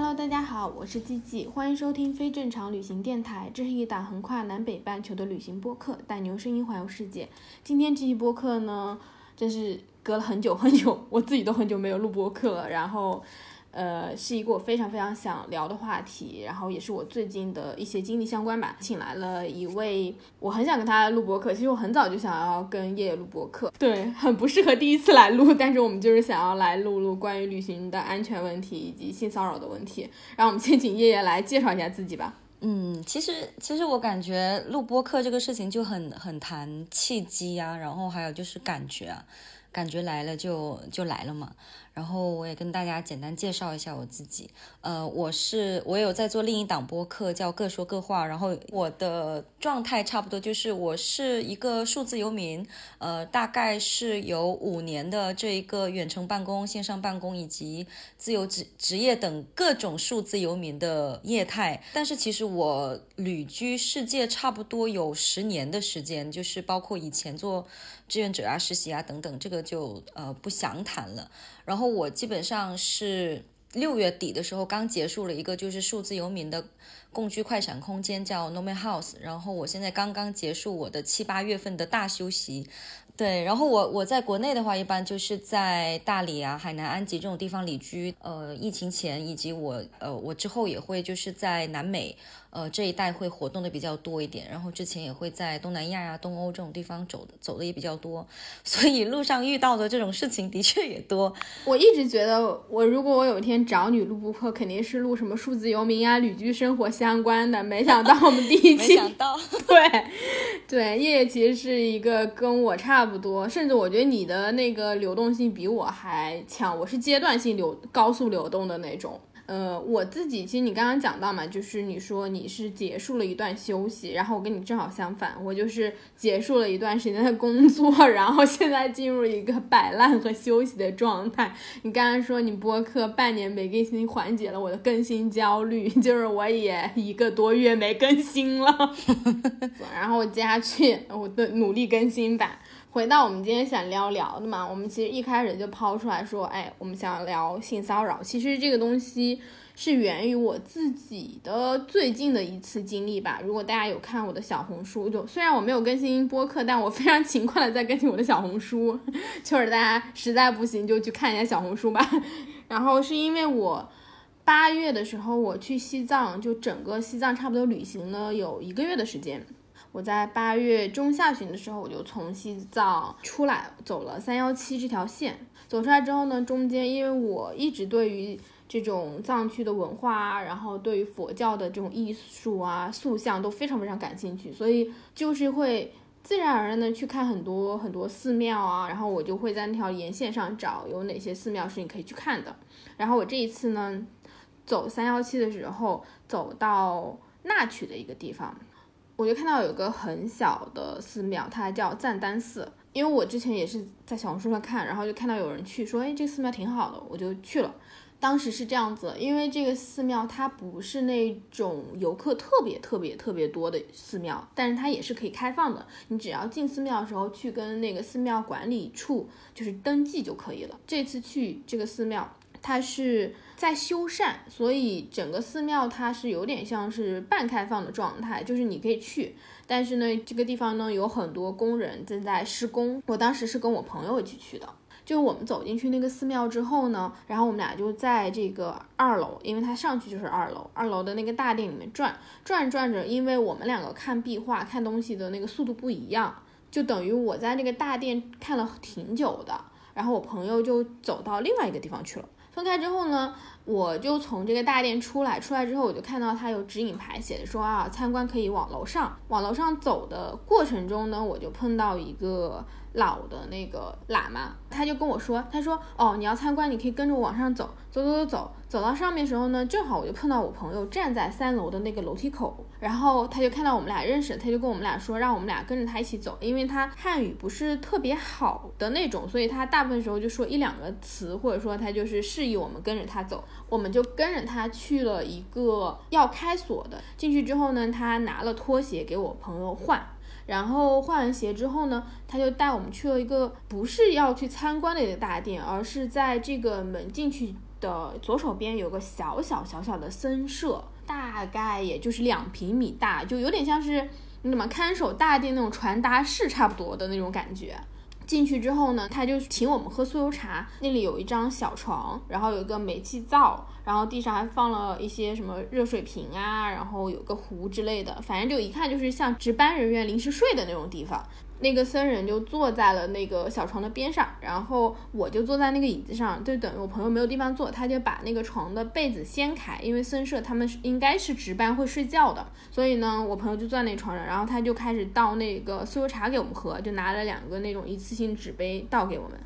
Hello，大家好，我是季季，欢迎收听非正常旅行电台。这是一档横跨南北半球的旅行播客，带你用声音环游世界。今天这一播客呢，真是隔了很久很久，我自己都很久没有录播客了。然后。呃，是一个我非常非常想聊的话题，然后也是我最近的一些经历相关吧。请来了一位，我很想跟他录播客，其实我很早就想要跟叶叶录播客，对，很不适合第一次来录，但是我们就是想要来录录关于旅行的安全问题以及性骚扰的问题。然后我们先请叶叶来介绍一下自己吧。嗯，其实其实我感觉录播客这个事情就很很谈契机啊，然后还有就是感觉啊，感觉来了就就来了嘛。然后我也跟大家简单介绍一下我自己，呃，我是我有在做另一档播客叫各说各话，然后我的状态差不多就是我是一个数字游民，呃，大概是有五年的这一个远程办公、线上办公以及自由职职业等各种数字游民的业态，但是其实我旅居世界差不多有十年的时间，就是包括以前做志愿者啊、实习啊等等，这个就呃不详谈了。然后我基本上是六月底的时候刚结束了一个就是数字游民的共居快闪空间，叫 Nomad House。然后我现在刚刚结束我的七八月份的大休息。对，然后我我在国内的话，一般就是在大理啊、海南、安吉这种地方旅居。呃，疫情前以及我呃我之后也会就是在南美。呃，这一带会活动的比较多一点，然后之前也会在东南亚呀、东欧这种地方走的走的也比较多，所以路上遇到的这种事情的确也多。我一直觉得，我如果我有一天找你录播客，肯定是录什么数字游民呀、旅居生活相关的。没想到我们第一 期，没想到，对对，叶叶其实是一个跟我差不多，甚至我觉得你的那个流动性比我还强，我是阶段性流高速流动的那种。呃，我自己其实你刚刚讲到嘛，就是你说你是结束了一段休息，然后我跟你正好相反，我就是结束了一段时间的工作，然后现在进入一个摆烂和休息的状态。你刚刚说你播客半年没更新，缓解了我的更新焦虑，就是我也一个多月没更新了，然后我接下去我的努力更新吧。回到我们今天想聊聊的嘛，我们其实一开始就抛出来说，哎，我们想聊性骚扰。其实这个东西是源于我自己的最近的一次经历吧。如果大家有看我的小红书，就虽然我没有更新播客，但我非常勤快的在更新我的小红书。就是大家实在不行就去看一下小红书吧。然后是因为我八月的时候我去西藏，就整个西藏差不多旅行了有一个月的时间。我在八月中下旬的时候，我就从西藏出来，走了三幺七这条线。走出来之后呢，中间因为我一直对于这种藏区的文化啊，然后对于佛教的这种艺术啊、塑像都非常非常感兴趣，所以就是会自然而然的去看很多很多寺庙啊。然后我就会在那条沿线上找有哪些寺庙是你可以去看的。然后我这一次呢，走三幺七的时候，走到那曲的一个地方。我就看到有个很小的寺庙，它叫赞丹寺。因为我之前也是在小红书上看，然后就看到有人去说，哎，这个寺庙挺好的，我就去了。当时是这样子，因为这个寺庙它不是那种游客特别特别特别多的寺庙，但是它也是可以开放的。你只要进寺庙的时候去跟那个寺庙管理处就是登记就可以了。这次去这个寺庙。它是在修缮，所以整个寺庙它是有点像是半开放的状态，就是你可以去，但是呢，这个地方呢有很多工人正在施工。我当时是跟我朋友一起去的，就我们走进去那个寺庙之后呢，然后我们俩就在这个二楼，因为它上去就是二楼，二楼的那个大殿里面转转转着，因为我们两个看壁画看东西的那个速度不一样，就等于我在那个大殿看了挺久的，然后我朋友就走到另外一个地方去了。分开之后呢，我就从这个大殿出来，出来之后我就看到它有指引牌写的说啊，参观可以往楼上。往楼上走的过程中呢，我就碰到一个。老的那个喇嘛，他就跟我说，他说，哦，你要参观，你可以跟着我往上走，走走走走，走到上面时候呢，正好我就碰到我朋友站在三楼的那个楼梯口，然后他就看到我们俩认识，他就跟我们俩说，让我们俩跟着他一起走，因为他汉语不是特别好的那种，所以他大部分时候就说一两个词，或者说他就是示意我们跟着他走，我们就跟着他去了一个要开锁的，进去之后呢，他拿了拖鞋给我朋友换。然后换完鞋之后呢，他就带我们去了一个不是要去参观的一个大殿，而是在这个门进去的左手边有个小小小小的僧舍，大概也就是两平米大，就有点像是那么看守大殿那种传达室差不多的那种感觉。进去之后呢，他就请我们喝酥油茶。那里有一张小床，然后有一个煤气灶，然后地上还放了一些什么热水瓶啊，然后有个壶之类的，反正就一看就是像值班人员临时睡的那种地方。那个僧人就坐在了那个小床的边上，然后我就坐在那个椅子上，就等于我朋友没有地方坐，他就把那个床的被子掀开，因为僧舍他们应该是值班会睡觉的，所以呢，我朋友就坐在那床上，然后他就开始倒那个酥油茶给我们喝，就拿了两个那种一次性纸杯倒给我们。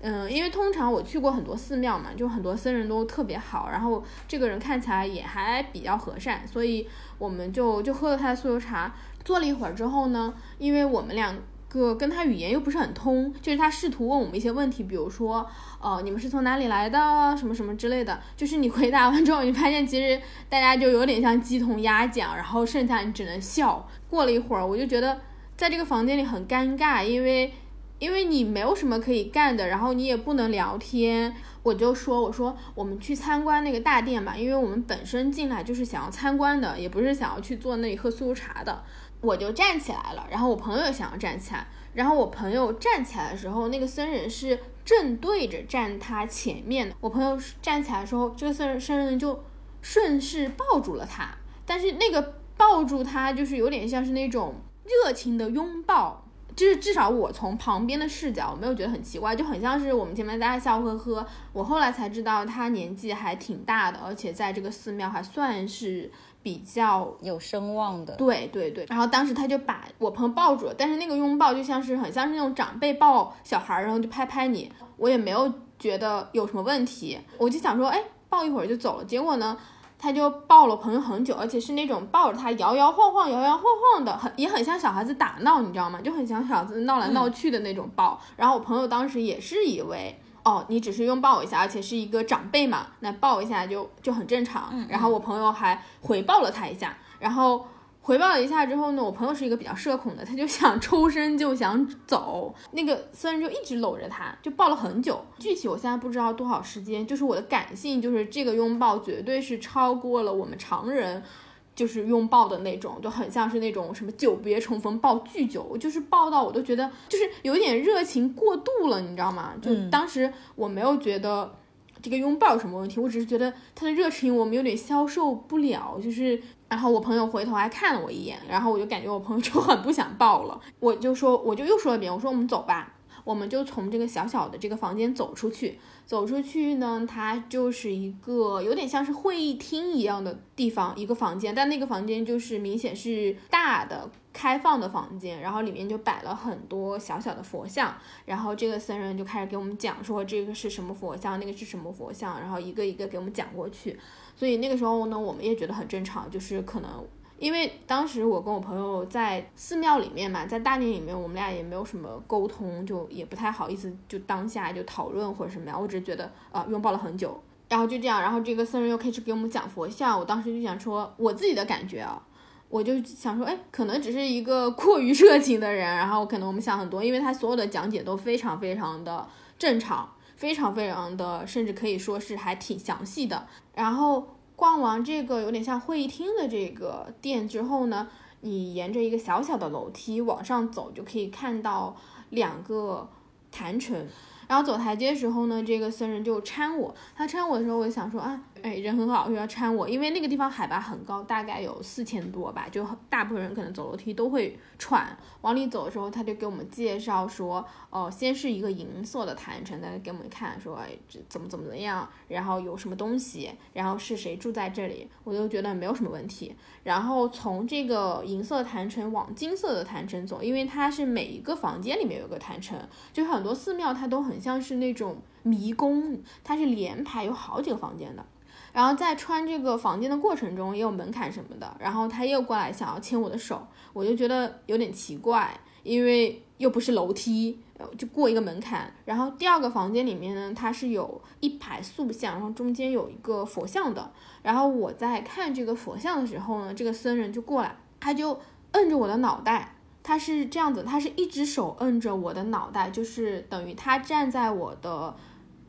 嗯，因为通常我去过很多寺庙嘛，就很多僧人都特别好，然后这个人看起来也还比较和善，所以我们就就喝了他的酥油茶，坐了一会儿之后呢，因为我们两。个跟他语言又不是很通，就是他试图问我们一些问题，比如说，呃，你们是从哪里来的，什么什么之类的。就是你回答完之后，你发现其实大家就有点像鸡同鸭讲，然后剩下你只能笑。过了一会儿，我就觉得在这个房间里很尴尬，因为因为你没有什么可以干的，然后你也不能聊天。我就说，我说我们去参观那个大殿吧，因为我们本身进来就是想要参观的，也不是想要去坐那里喝酥油茶的。我就站起来了，然后我朋友想要站起来，然后我朋友站起来的时候，那个僧人是正对着站他前面的。我朋友站起来的时候，这个僧人僧人就顺势抱住了他，但是那个抱住他就是有点像是那种热情的拥抱，就是至少我从旁边的视角，我没有觉得很奇怪，就很像是我们前面大家笑呵呵。我后来才知道他年纪还挺大的，而且在这个寺庙还算是。比较有声望的，对对对，然后当时他就把我朋友抱住了，但是那个拥抱就像是很像是那种长辈抱小孩，然后就拍拍你，我也没有觉得有什么问题，我就想说，哎，抱一会儿就走了。结果呢，他就抱了朋友很久，而且是那种抱着他摇摇晃晃、摇摇晃晃的，很也很像小孩子打闹，你知道吗？就很像小孩子闹来闹去的那种抱。然后我朋友当时也是以为。哦，你只是拥抱我一下，而且是一个长辈嘛，那抱一下就就很正常。然后我朋友还回报了他一下，然后回报了一下之后呢，我朋友是一个比较社恐的，他就想抽身就想走，那个僧人就一直搂着他，就抱了很久。具体我现在不知道多少时间，就是我的感性，就是这个拥抱绝对是超过了我们常人。就是拥抱的那种，就很像是那种什么久别重逢抱巨久，就是抱到我都觉得就是有点热情过度了，你知道吗？就当时我没有觉得这个拥抱有什么问题，我只是觉得他的热情我们有点消受不了。就是，然后我朋友回头还看了我一眼，然后我就感觉我朋友就很不想抱了，我就说我就又说了一遍，我说我们走吧。我们就从这个小小的这个房间走出去，走出去呢，它就是一个有点像是会议厅一样的地方，一个房间，但那个房间就是明显是大的开放的房间，然后里面就摆了很多小小的佛像，然后这个僧人就开始给我们讲说这个是什么佛像，那个是什么佛像，然后一个一个给我们讲过去，所以那个时候呢，我们也觉得很正常，就是可能。因为当时我跟我朋友在寺庙里面嘛，在大殿里面，我们俩也没有什么沟通，就也不太好意思，就当下就讨论或者什么呀。我只是觉得，呃，拥抱了很久，然后就这样，然后这个僧人又开始给我们讲佛像。我当时就想说，我自己的感觉啊，我就想说，哎，可能只是一个过于热情的人，然后可能我们想很多，因为他所有的讲解都非常非常的正常，非常非常的，甚至可以说是还挺详细的，然后。逛完这个有点像会议厅的这个店之后呢，你沿着一个小小的楼梯往上走，就可以看到两个坛城。然后走台阶的时候呢，这个僧人就搀我。他搀我的时候，我就想说啊，哎，人很好，又要搀我。因为那个地方海拔很高，大概有四千多吧，就大部分人可能走楼梯都会喘。往里走的时候，他就给我们介绍说，哦，先是一个银色的坛城，他给我们看说，哎，这怎么怎么怎么样，然后有什么东西，然后是谁住在这里，我就觉得没有什么问题。然后从这个银色的坛城往金色的坛城走，因为它是每一个房间里面有个坛城，就很多寺庙它都很像是那种迷宫，它是连排有好几个房间的。然后在穿这个房间的过程中也有门槛什么的，然后他又过来想要牵我的手，我就觉得有点奇怪，因为又不是楼梯，就过一个门槛。然后第二个房间里面呢，它是有一排塑像，然后中间有一个佛像的。然后我在看这个佛像的时候呢，这个僧人就过来，他就摁着我的脑袋，他是这样子，他是一只手摁着我的脑袋，就是等于他站在我的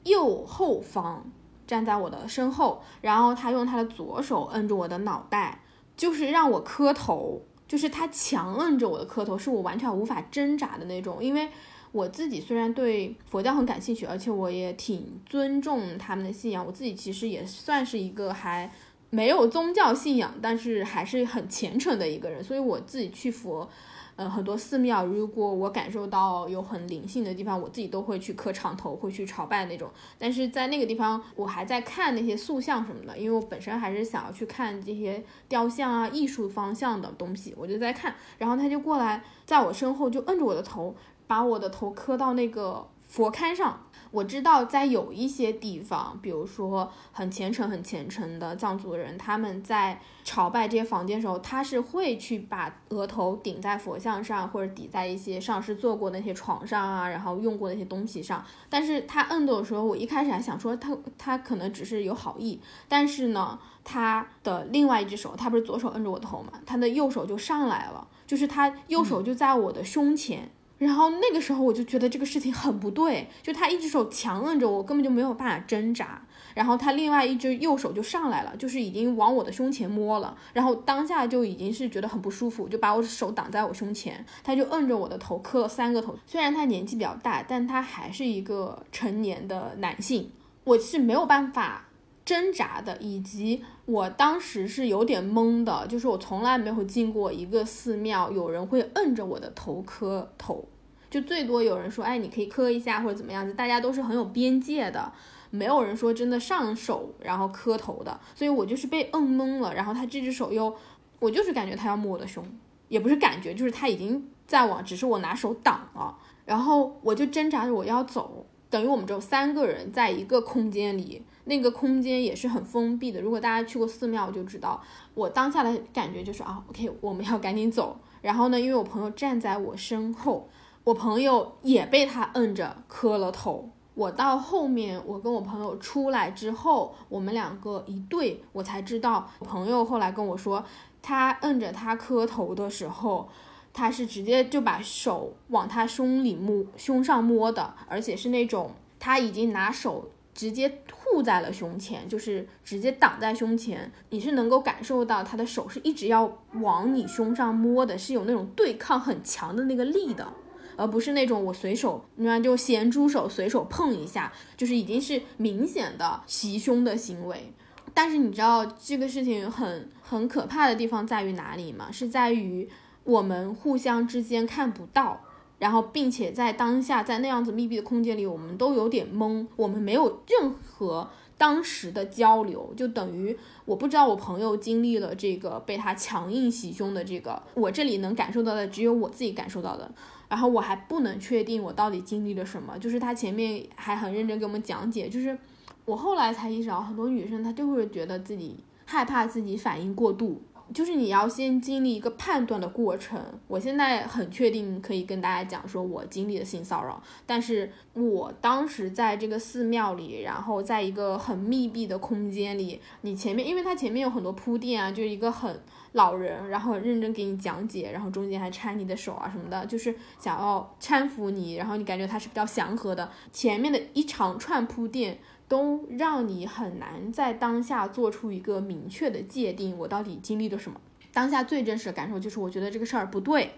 右后方。站在我的身后，然后他用他的左手摁住我的脑袋，就是让我磕头，就是他强摁着我的磕头，是我完全无法挣扎的那种。因为我自己虽然对佛教很感兴趣，而且我也挺尊重他们的信仰，我自己其实也算是一个还没有宗教信仰，但是还是很虔诚的一个人，所以我自己去佛。嗯，很多寺庙，如果我感受到有很灵性的地方，我自己都会去磕长头，会去朝拜那种。但是在那个地方，我还在看那些塑像什么的，因为我本身还是想要去看这些雕像啊、艺术方向的东西，我就在看。然后他就过来，在我身后就摁着我的头，把我的头磕到那个佛龛上。我知道在有一些地方，比如说很虔诚、很虔诚的藏族人，他们在朝拜这些房间的时候，他是会去把额头顶在佛像上，或者抵在一些上师坐过那些床上啊，然后用过那些东西上。但是他摁的时候，我一开始还想说他他可能只是有好意，但是呢，他的另外一只手，他不是左手摁着我头嘛，他的右手就上来了，就是他右手就在我的胸前。然后那个时候我就觉得这个事情很不对，就他一只手强摁着我，根本就没有办法挣扎。然后他另外一只右手就上来了，就是已经往我的胸前摸了。然后当下就已经是觉得很不舒服，就把我的手挡在我胸前。他就摁着我的头磕了三个头。虽然他年纪比较大，但他还是一个成年的男性。我是没有办法挣扎的，以及我当时是有点懵的，就是我从来没有进过一个寺庙，有人会摁着我的头磕头。就最多有人说，哎，你可以磕一下或者怎么样子，大家都是很有边界的，没有人说真的上手然后磕头的，所以我就是被摁懵了。然后他这只手又，我就是感觉他要摸我的胸，也不是感觉，就是他已经在往，只是我拿手挡了。然后我就挣扎着我要走，等于我们只有三个人在一个空间里，那个空间也是很封闭的。如果大家去过寺庙就知道，我当下的感觉就是啊，OK，我们要赶紧走。然后呢，因为我朋友站在我身后。我朋友也被他摁着磕了头。我到后面，我跟我朋友出来之后，我们两个一对，我才知道，我朋友后来跟我说，他摁着他磕头的时候，他是直接就把手往他胸里摸，胸上摸的，而且是那种他已经拿手直接护在了胸前，就是直接挡在胸前，你是能够感受到他的手是一直要往你胸上摸的，是有那种对抗很强的那个力的。而不是那种我随手，你看就咸猪手随手碰一下，就是已经是明显的袭胸的行为。但是你知道这个事情很很可怕的地方在于哪里吗？是在于我们互相之间看不到，然后并且在当下在那样子密闭的空间里，我们都有点懵，我们没有任何当时的交流，就等于我不知道我朋友经历了这个被他强硬袭胸的这个，我这里能感受到的只有我自己感受到的。然后我还不能确定我到底经历了什么，就是他前面还很认真给我们讲解，就是我后来才意识到，很多女生她就会觉得自己害怕自己反应过度。就是你要先经历一个判断的过程。我现在很确定可以跟大家讲，说我经历了性骚扰，但是我当时在这个寺庙里，然后在一个很密闭的空间里，你前面，因为它前面有很多铺垫啊，就是一个很老人，然后认真给你讲解，然后中间还搀你的手啊什么的，就是想要搀扶你，然后你感觉他是比较祥和的，前面的一长串铺垫。都让你很难在当下做出一个明确的界定，我到底经历了什么？当下最真实的感受就是，我觉得这个事儿不对，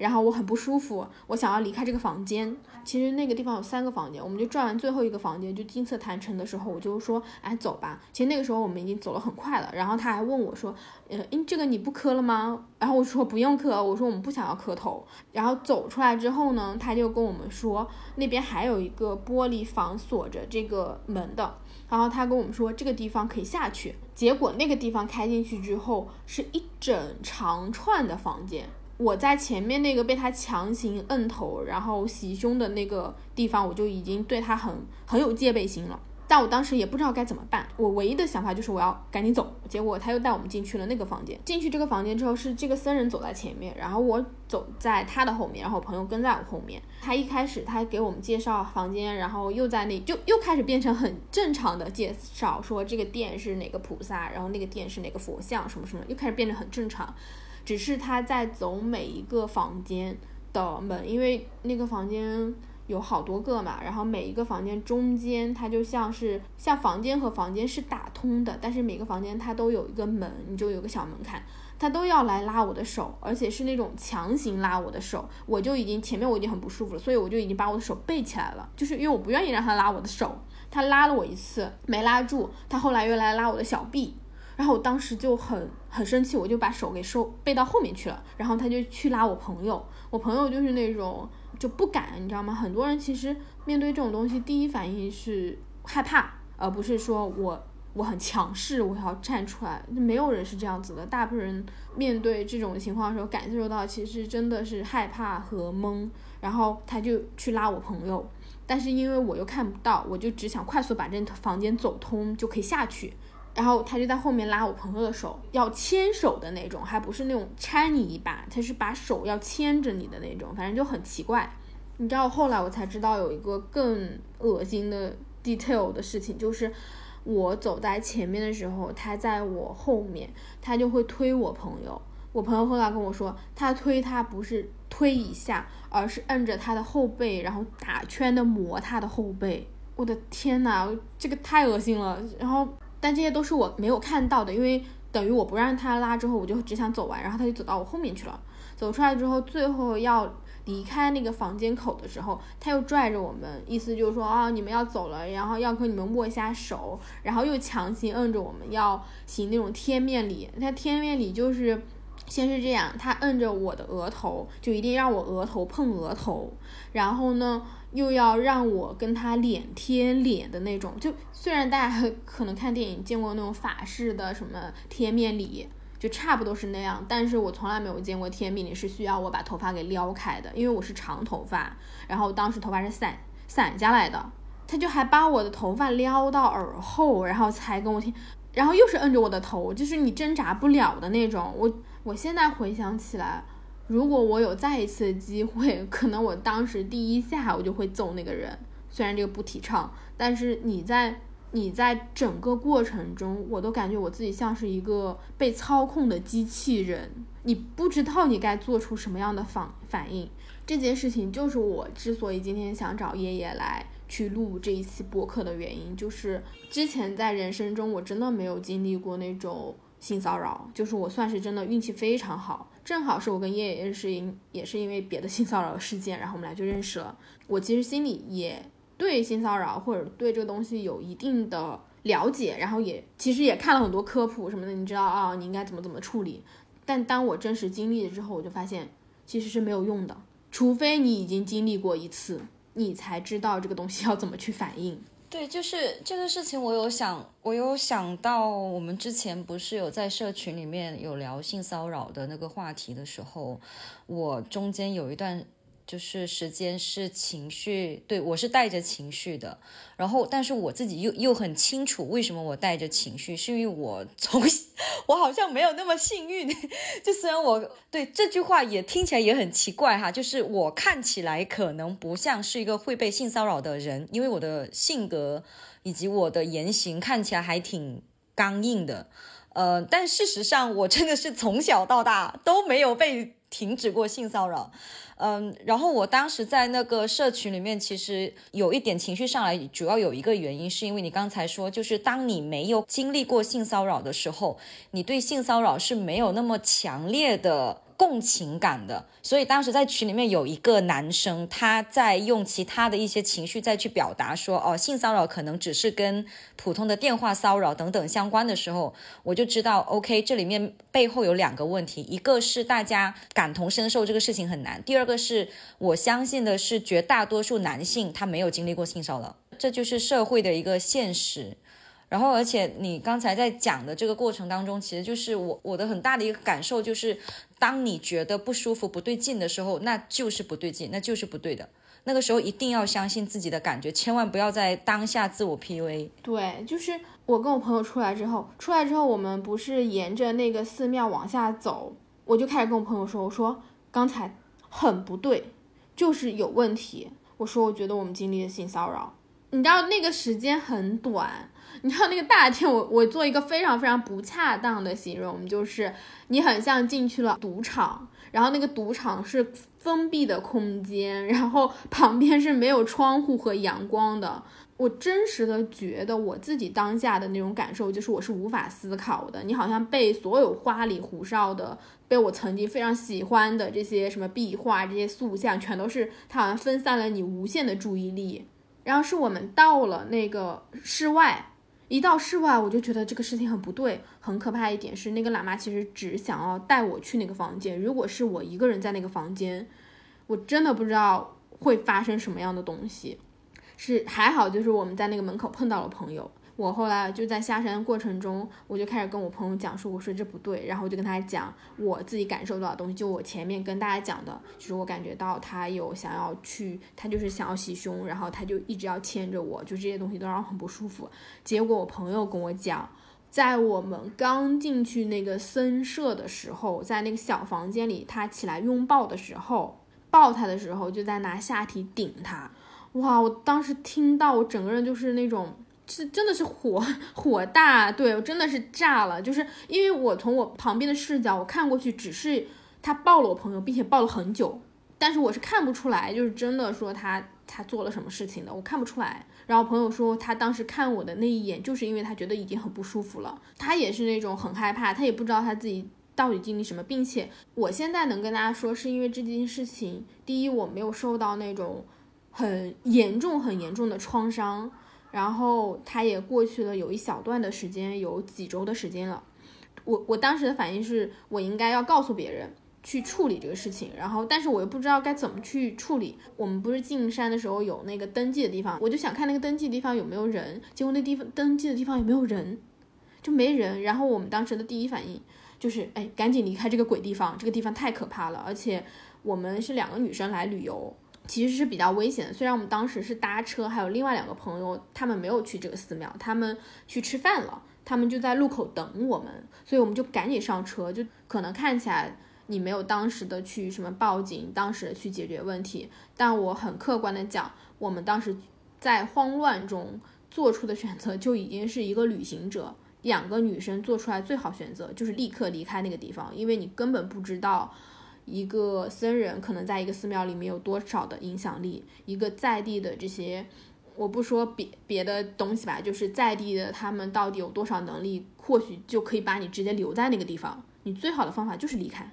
然后我很不舒服，我想要离开这个房间。其实那个地方有三个房间，我们就转完最后一个房间，就金色坛城的时候，我就说，哎，走吧。其实那个时候我们已经走了很快了，然后他还问我说，呃，这个你不磕了吗？然后我说不用磕，我说我们不想要磕头。然后走出来之后呢，他就跟我们说，那边还有一个玻璃房锁着这个门的。然后他跟我们说这个地方可以下去，结果那个地方开进去之后是一整长串的房间。我在前面那个被他强行摁头，然后袭胸的那个地方，我就已经对他很很有戒备心了。但我当时也不知道该怎么办，我唯一的想法就是我要赶紧走。结果他又带我们进去了那个房间。进去这个房间之后，是这个僧人走在前面，然后我走在他的后面，然后我朋友跟在我后面。他一开始他给我们介绍房间，然后又在那就又开始变成很正常的介绍，说这个殿是哪个菩萨，然后那个殿是哪个佛像，什么什么，又开始变得很正常。只是他在走每一个房间的门，因为那个房间。有好多个嘛，然后每一个房间中间，它就像是像房间和房间是打通的，但是每个房间它都有一个门，你就有个小门槛，他都要来拉我的手，而且是那种强行拉我的手，我就已经前面我已经很不舒服了，所以我就已经把我的手背起来了，就是因为我不愿意让他拉我的手，他拉了我一次没拉住，他后来又来拉我的小臂，然后我当时就很很生气，我就把手给收背到后面去了，然后他就去拉我朋友，我朋友就是那种。就不敢，你知道吗？很多人其实面对这种东西，第一反应是害怕，而不是说我我很强势，我要站出来。没有人是这样子的，大部分人面对这种情况的时候，感受到其实真的是害怕和懵。然后他就去拉我朋友，但是因为我又看不到，我就只想快速把这房间走通就可以下去。然后他就在后面拉我朋友的手，要牵手的那种，还不是那种搀你一把，他是把手要牵着你的那种，反正就很奇怪。你知道后来我才知道有一个更恶心的 detail 的事情，就是我走在前面的时候，他在我后面，他就会推我朋友。我朋友后来跟我说，他推他不是推一下，而是摁着他的后背，然后打圈的磨他的后背。我的天呐，这个太恶心了。然后。但这些都是我没有看到的，因为等于我不让他拉之后，我就只想走完，然后他就走到我后面去了。走出来之后，最后要离开那个房间口的时候，他又拽着我们，意思就是说啊，你们要走了，然后要和你们握一下手，然后又强行摁着我们要行那种贴面礼。他贴面礼就是先是这样，他摁着我的额头，就一定让我额头碰额头，然后呢。又要让我跟他脸贴脸的那种，就虽然大家可能看电影见过那种法式的什么贴面礼，就差不多是那样，但是我从来没有见过贴面礼是需要我把头发给撩开的，因为我是长头发，然后当时头发是散散下来的，他就还把我的头发撩到耳后，然后才跟我贴，然后又是摁着我的头，就是你挣扎不了的那种。我我现在回想起来。如果我有再一次机会，可能我当时第一下我就会揍那个人。虽然这个不提倡，但是你在你在整个过程中，我都感觉我自己像是一个被操控的机器人。你不知道你该做出什么样的反反应。这件事情就是我之所以今天想找爷爷来去录这一期播客的原因，就是之前在人生中我真的没有经历过那种。性骚扰就是我算是真的运气非常好，正好是我跟叶也认识，因也是因为别的性骚扰事件，然后我们俩就认识了。我其实心里也对性骚扰或者对这个东西有一定的了解，然后也其实也看了很多科普什么的，你知道啊，你应该怎么怎么处理。但当我真实经历了之后，我就发现其实是没有用的，除非你已经经历过一次，你才知道这个东西要怎么去反应。对，就是这个事情，我有想，我有想到，我们之前不是有在社群里面有聊性骚扰的那个话题的时候，我中间有一段。就是时间是情绪，对我是带着情绪的，然后但是我自己又又很清楚为什么我带着情绪，是因为我从我好像没有那么幸运，就虽然我对这句话也听起来也很奇怪哈，就是我看起来可能不像是一个会被性骚扰的人，因为我的性格以及我的言行看起来还挺刚硬的，呃，但事实上我真的是从小到大都没有被停止过性骚扰。嗯，然后我当时在那个社群里面，其实有一点情绪上来，主要有一个原因，是因为你刚才说，就是当你没有经历过性骚扰的时候，你对性骚扰是没有那么强烈的共情感的。所以当时在群里面有一个男生，他在用其他的一些情绪再去表达说，哦，性骚扰可能只是跟普通的电话骚扰等等相关的时候，我就知道，OK，这里面背后有两个问题，一个是大家感同身受这个事情很难，第二个是我相信的是绝大多数男性他没有经历过性骚扰，这就是社会的一个现实。然后，而且你刚才在讲的这个过程当中，其实就是我我的很大的一个感受就是，当你觉得不舒服、不对劲的时候，那就是不对劲，那就是不对的。那个时候一定要相信自己的感觉，千万不要在当下自我 PUA。对，就是我跟我朋友出来之后，出来之后我们不是沿着那个寺庙往下走，我就开始跟我朋友说，我说刚才很不对，就是有问题。我说我觉得我们经历了性骚扰，你知道那个时间很短。你知道那个大厅，我我做一个非常非常不恰当的形容，就是你很像进去了赌场，然后那个赌场是封闭的空间，然后旁边是没有窗户和阳光的。我真实的觉得我自己当下的那种感受，就是我是无法思考的。你好像被所有花里胡哨的，被我曾经非常喜欢的这些什么壁画、这些塑像，全都是它好像分散了你无限的注意力。然后是我们到了那个室外。一到室外，我就觉得这个事情很不对，很可怕。一点是，那个喇嘛其实只想要带我去那个房间。如果是我一个人在那个房间，我真的不知道会发生什么样的东西。是还好，就是我们在那个门口碰到了朋友。我后来就在下山过程中，我就开始跟我朋友讲说，我说这不对，然后我就跟他讲我自己感受到的东西，就我前面跟大家讲的，就是我感觉到他有想要去，他就是想要洗胸，然后他就一直要牵着我，就这些东西都让我很不舒服。结果我朋友跟我讲，在我们刚进去那个僧舍的时候，在那个小房间里，他起来拥抱的时候，抱他的时候就在拿下体顶他，哇！我当时听到，我整个人就是那种。是真的是火火大，对我真的是炸了，就是因为我从我旁边的视角，我看过去，只是他抱了我朋友，并且抱了很久，但是我是看不出来，就是真的说他他做了什么事情的，我看不出来。然后朋友说他当时看我的那一眼，就是因为他觉得已经很不舒服了，他也是那种很害怕，他也不知道他自己到底经历什么，并且我现在能跟大家说，是因为这件事情，第一我没有受到那种很严重很严重的创伤。然后他也过去了有一小段的时间，有几周的时间了。我我当时的反应是我应该要告诉别人去处理这个事情，然后但是我又不知道该怎么去处理。我们不是进山的时候有那个登记的地方，我就想看那个登记的地方有没有人，结果那地方登记的地方也没有人，就没人。然后我们当时的第一反应就是，哎，赶紧离开这个鬼地方，这个地方太可怕了，而且我们是两个女生来旅游。其实是比较危险的。虽然我们当时是搭车，还有另外两个朋友，他们没有去这个寺庙，他们去吃饭了，他们就在路口等我们，所以我们就赶紧上车。就可能看起来你没有当时的去什么报警，当时的去解决问题，但我很客观的讲，我们当时在慌乱中做出的选择就已经是一个旅行者，两个女生做出来最好选择就是立刻离开那个地方，因为你根本不知道。一个僧人可能在一个寺庙里面有多少的影响力？一个在地的这些，我不说别别的东西吧，就是在地的他们到底有多少能力？或许就可以把你直接留在那个地方。你最好的方法就是离开，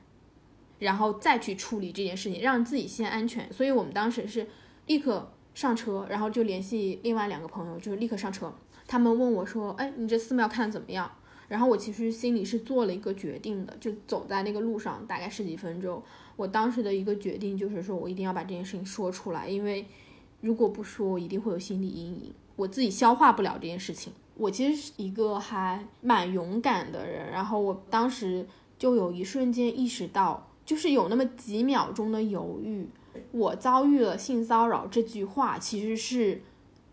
然后再去处理这件事情，让自己先安全。所以我们当时是立刻上车，然后就联系另外两个朋友，就是立刻上车。他们问我说：“哎，你这寺庙看的怎么样？”然后我其实心里是做了一个决定的，就走在那个路上，大概十几分钟。我当时的一个决定就是说，我一定要把这件事情说出来，因为如果不说，我一定会有心理阴影，我自己消化不了这件事情。我其实是一个还蛮勇敢的人，然后我当时就有一瞬间意识到，就是有那么几秒钟的犹豫。我遭遇了性骚扰这句话，其实是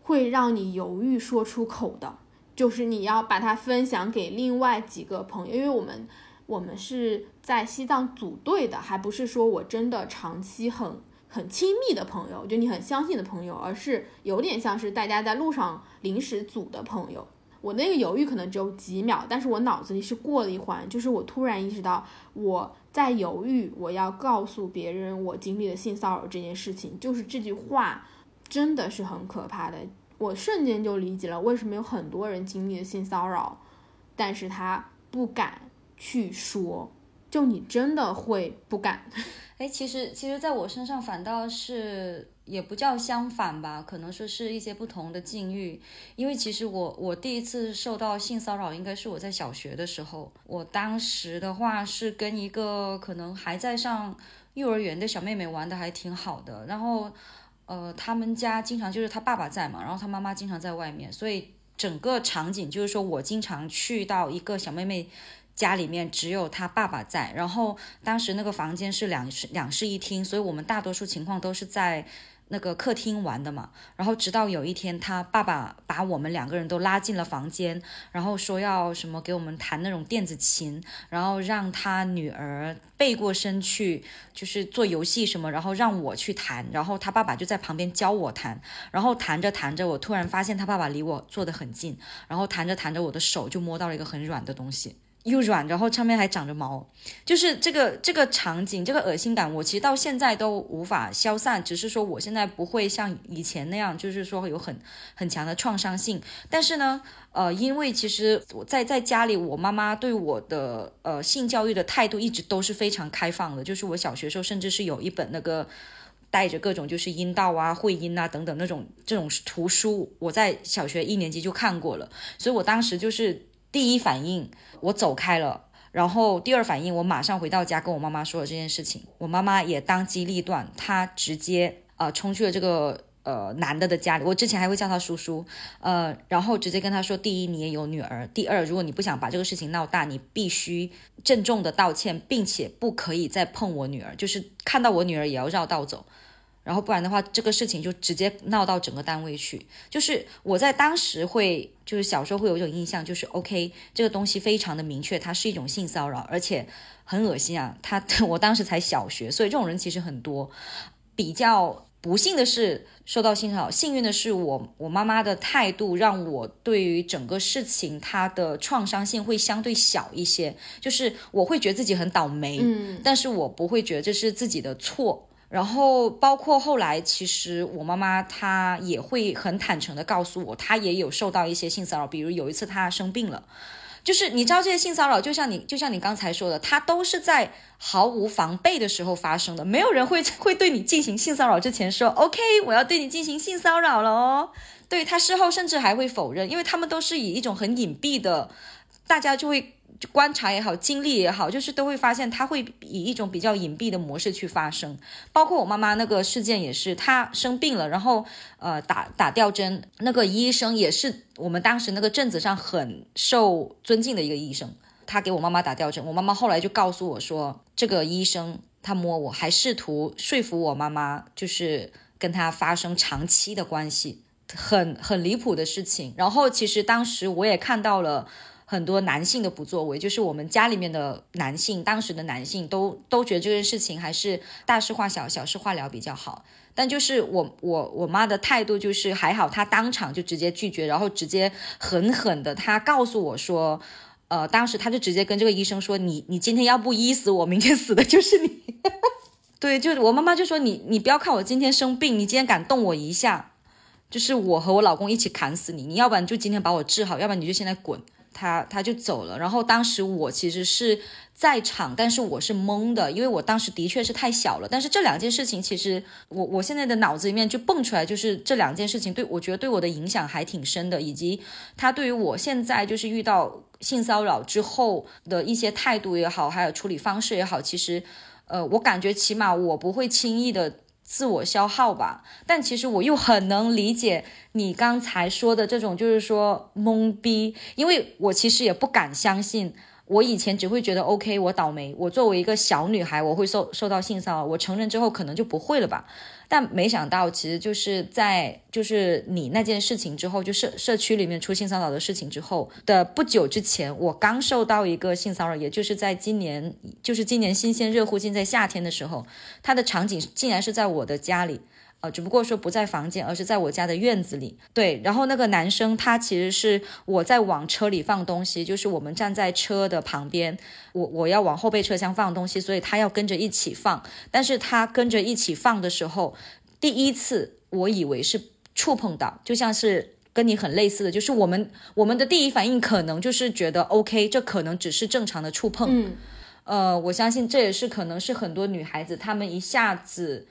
会让你犹豫说出口的。就是你要把它分享给另外几个朋友，因为我们我们是在西藏组队的，还不是说我真的长期很很亲密的朋友，就你很相信的朋友，而是有点像是大家在路上临时组的朋友。我那个犹豫可能只有几秒，但是我脑子里是过了一环，就是我突然意识到我在犹豫，我要告诉别人我经历了性骚扰这件事情，就是这句话真的是很可怕的。我瞬间就理解了为什么有很多人经历了性骚扰，但是他不敢去说，就你真的会不敢。哎，其实其实在我身上反倒是也不叫相反吧，可能说是一些不同的境遇。因为其实我我第一次受到性骚扰应该是我在小学的时候，我当时的话是跟一个可能还在上幼儿园的小妹妹玩的还挺好的，然后呃他们家经常就是他爸爸在嘛，然后他妈妈经常在外面，所以整个场景就是说我经常去到一个小妹妹。家里面只有他爸爸在，然后当时那个房间是两室两室一厅，所以我们大多数情况都是在那个客厅玩的嘛。然后直到有一天，他爸爸把我们两个人都拉进了房间，然后说要什么给我们弹那种电子琴，然后让他女儿背过身去，就是做游戏什么，然后让我去弹，然后他爸爸就在旁边教我弹，然后弹着弹着，我突然发现他爸爸离我坐得很近，然后弹着弹着，我的手就摸到了一个很软的东西。又软，然后上面还长着毛，就是这个这个场景，这个恶心感，我其实到现在都无法消散。只是说我现在不会像以前那样，就是说有很很强的创伤性。但是呢，呃，因为其实我在在家里，我妈妈对我的呃性教育的态度一直都是非常开放的。就是我小学时候，甚至是有一本那个带着各种就是阴道啊、会阴啊等等那种这种图书，我在小学一年级就看过了。所以我当时就是。第一反应，我走开了，然后第二反应，我马上回到家跟我妈妈说了这件事情。我妈妈也当机立断，她直接呃冲去了这个呃男的的家里。我之前还会叫他叔叔，呃，然后直接跟他说：第一，你也有女儿；第二，如果你不想把这个事情闹大，你必须郑重的道歉，并且不可以再碰我女儿，就是看到我女儿也要绕道走。然后不然的话，这个事情就直接闹到整个单位去。就是我在当时会，就是小时候会有一种印象，就是 OK，这个东西非常的明确，它是一种性骚扰，而且很恶心啊。他 我当时才小学，所以这种人其实很多。比较不幸的是受到性骚扰，幸运的是我我妈妈的态度让我对于整个事情它的创伤性会相对小一些。就是我会觉得自己很倒霉，嗯，但是我不会觉得这是自己的错。然后包括后来，其实我妈妈她也会很坦诚的告诉我，她也有受到一些性骚扰。比如有一次她生病了，就是你知道这些性骚扰，就像你就像你刚才说的，它都是在毫无防备的时候发生的，没有人会 会对你进行性骚扰之前说 OK，我要对你进行性骚扰了哦。对他事后甚至还会否认，因为他们都是以一种很隐蔽的，大家就会。观察也好，经历也好，就是都会发现，他会以一种比较隐蔽的模式去发生。包括我妈妈那个事件也是，她生病了，然后呃打打吊针，那个医生也是我们当时那个镇子上很受尊敬的一个医生，他给我妈妈打吊针。我妈妈后来就告诉我说，这个医生他摸我，还试图说服我妈妈，就是跟他发生长期的关系，很很离谱的事情。然后其实当时我也看到了。很多男性的不作为，就是我们家里面的男性，当时的男性都都觉得这件事情还是大事化小，小事化了比较好。但就是我我我妈的态度就是还好，她当场就直接拒绝，然后直接狠狠的，她告诉我说，呃，当时她就直接跟这个医生说，你你今天要不医死我，明天死的就是你。对，就我妈妈就说你你不要看我今天生病，你今天敢动我一下，就是我和我老公一起砍死你，你要不然就今天把我治好，要不然你就现在滚。他他就走了，然后当时我其实是在场，但是我是懵的，因为我当时的确是太小了。但是这两件事情，其实我我现在的脑子里面就蹦出来，就是这两件事情对我觉得对我的影响还挺深的，以及他对于我现在就是遇到性骚扰之后的一些态度也好，还有处理方式也好，其实，呃，我感觉起码我不会轻易的。自我消耗吧，但其实我又很能理解你刚才说的这种，就是说懵逼，因为我其实也不敢相信。我以前只会觉得 OK，我倒霉。我作为一个小女孩，我会受受到性骚扰。我成人之后可能就不会了吧？但没想到，其实就是在就是你那件事情之后，就社社区里面出性骚扰的事情之后的不久之前，我刚受到一个性骚扰，也就是在今年，就是今年新鲜热乎劲在夏天的时候，它的场景竟然是在我的家里。呃，只不过说不在房间，而是在我家的院子里。对，然后那个男生他其实是我在往车里放东西，就是我们站在车的旁边，我我要往后备车厢放东西，所以他要跟着一起放。但是他跟着一起放的时候，第一次我以为是触碰到，就像是跟你很类似的，就是我们我们的第一反应可能就是觉得 OK，这可能只是正常的触碰。嗯。呃，我相信这也是可能是很多女孩子她们一下子。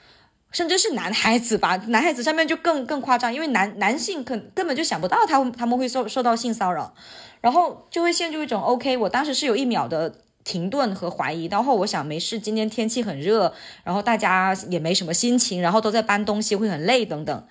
甚至是男孩子吧，男孩子上面就更更夸张，因为男男性可根本就想不到他他们会受受到性骚扰，然后就会陷入一种 OK，我当时是有一秒的停顿和怀疑，然后我想没事，今天天气很热，然后大家也没什么心情，然后都在搬东西会很累等等，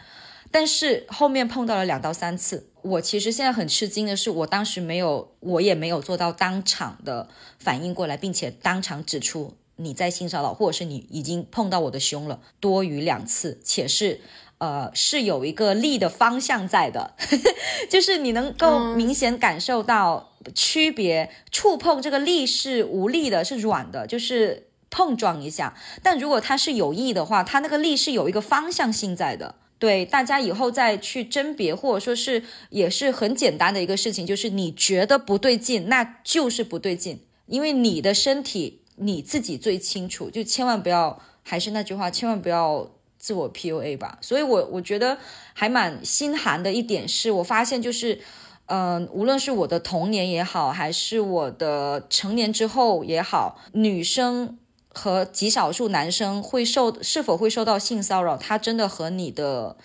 但是后面碰到了两到三次，我其实现在很吃惊的是，我当时没有，我也没有做到当场的反应过来，并且当场指出。你在性骚扰，或者是你已经碰到我的胸了，多于两次，且是，呃，是有一个力的方向在的，就是你能够明显感受到区别，触碰这个力是无力的，是软的，就是碰撞一下。但如果它是有意的话，它那个力是有一个方向性在的。对，大家以后再去甄别，或者说是也是很简单的一个事情，就是你觉得不对劲，那就是不对劲，因为你的身体。你自己最清楚，就千万不要，还是那句话，千万不要自我 PUA 吧。所以，我我觉得还蛮心寒的一点是，我发现就是，嗯，无论是我的童年也好，还是我的成年之后也好，女生和极少数男生会受是否会受到性骚扰，它真的和你的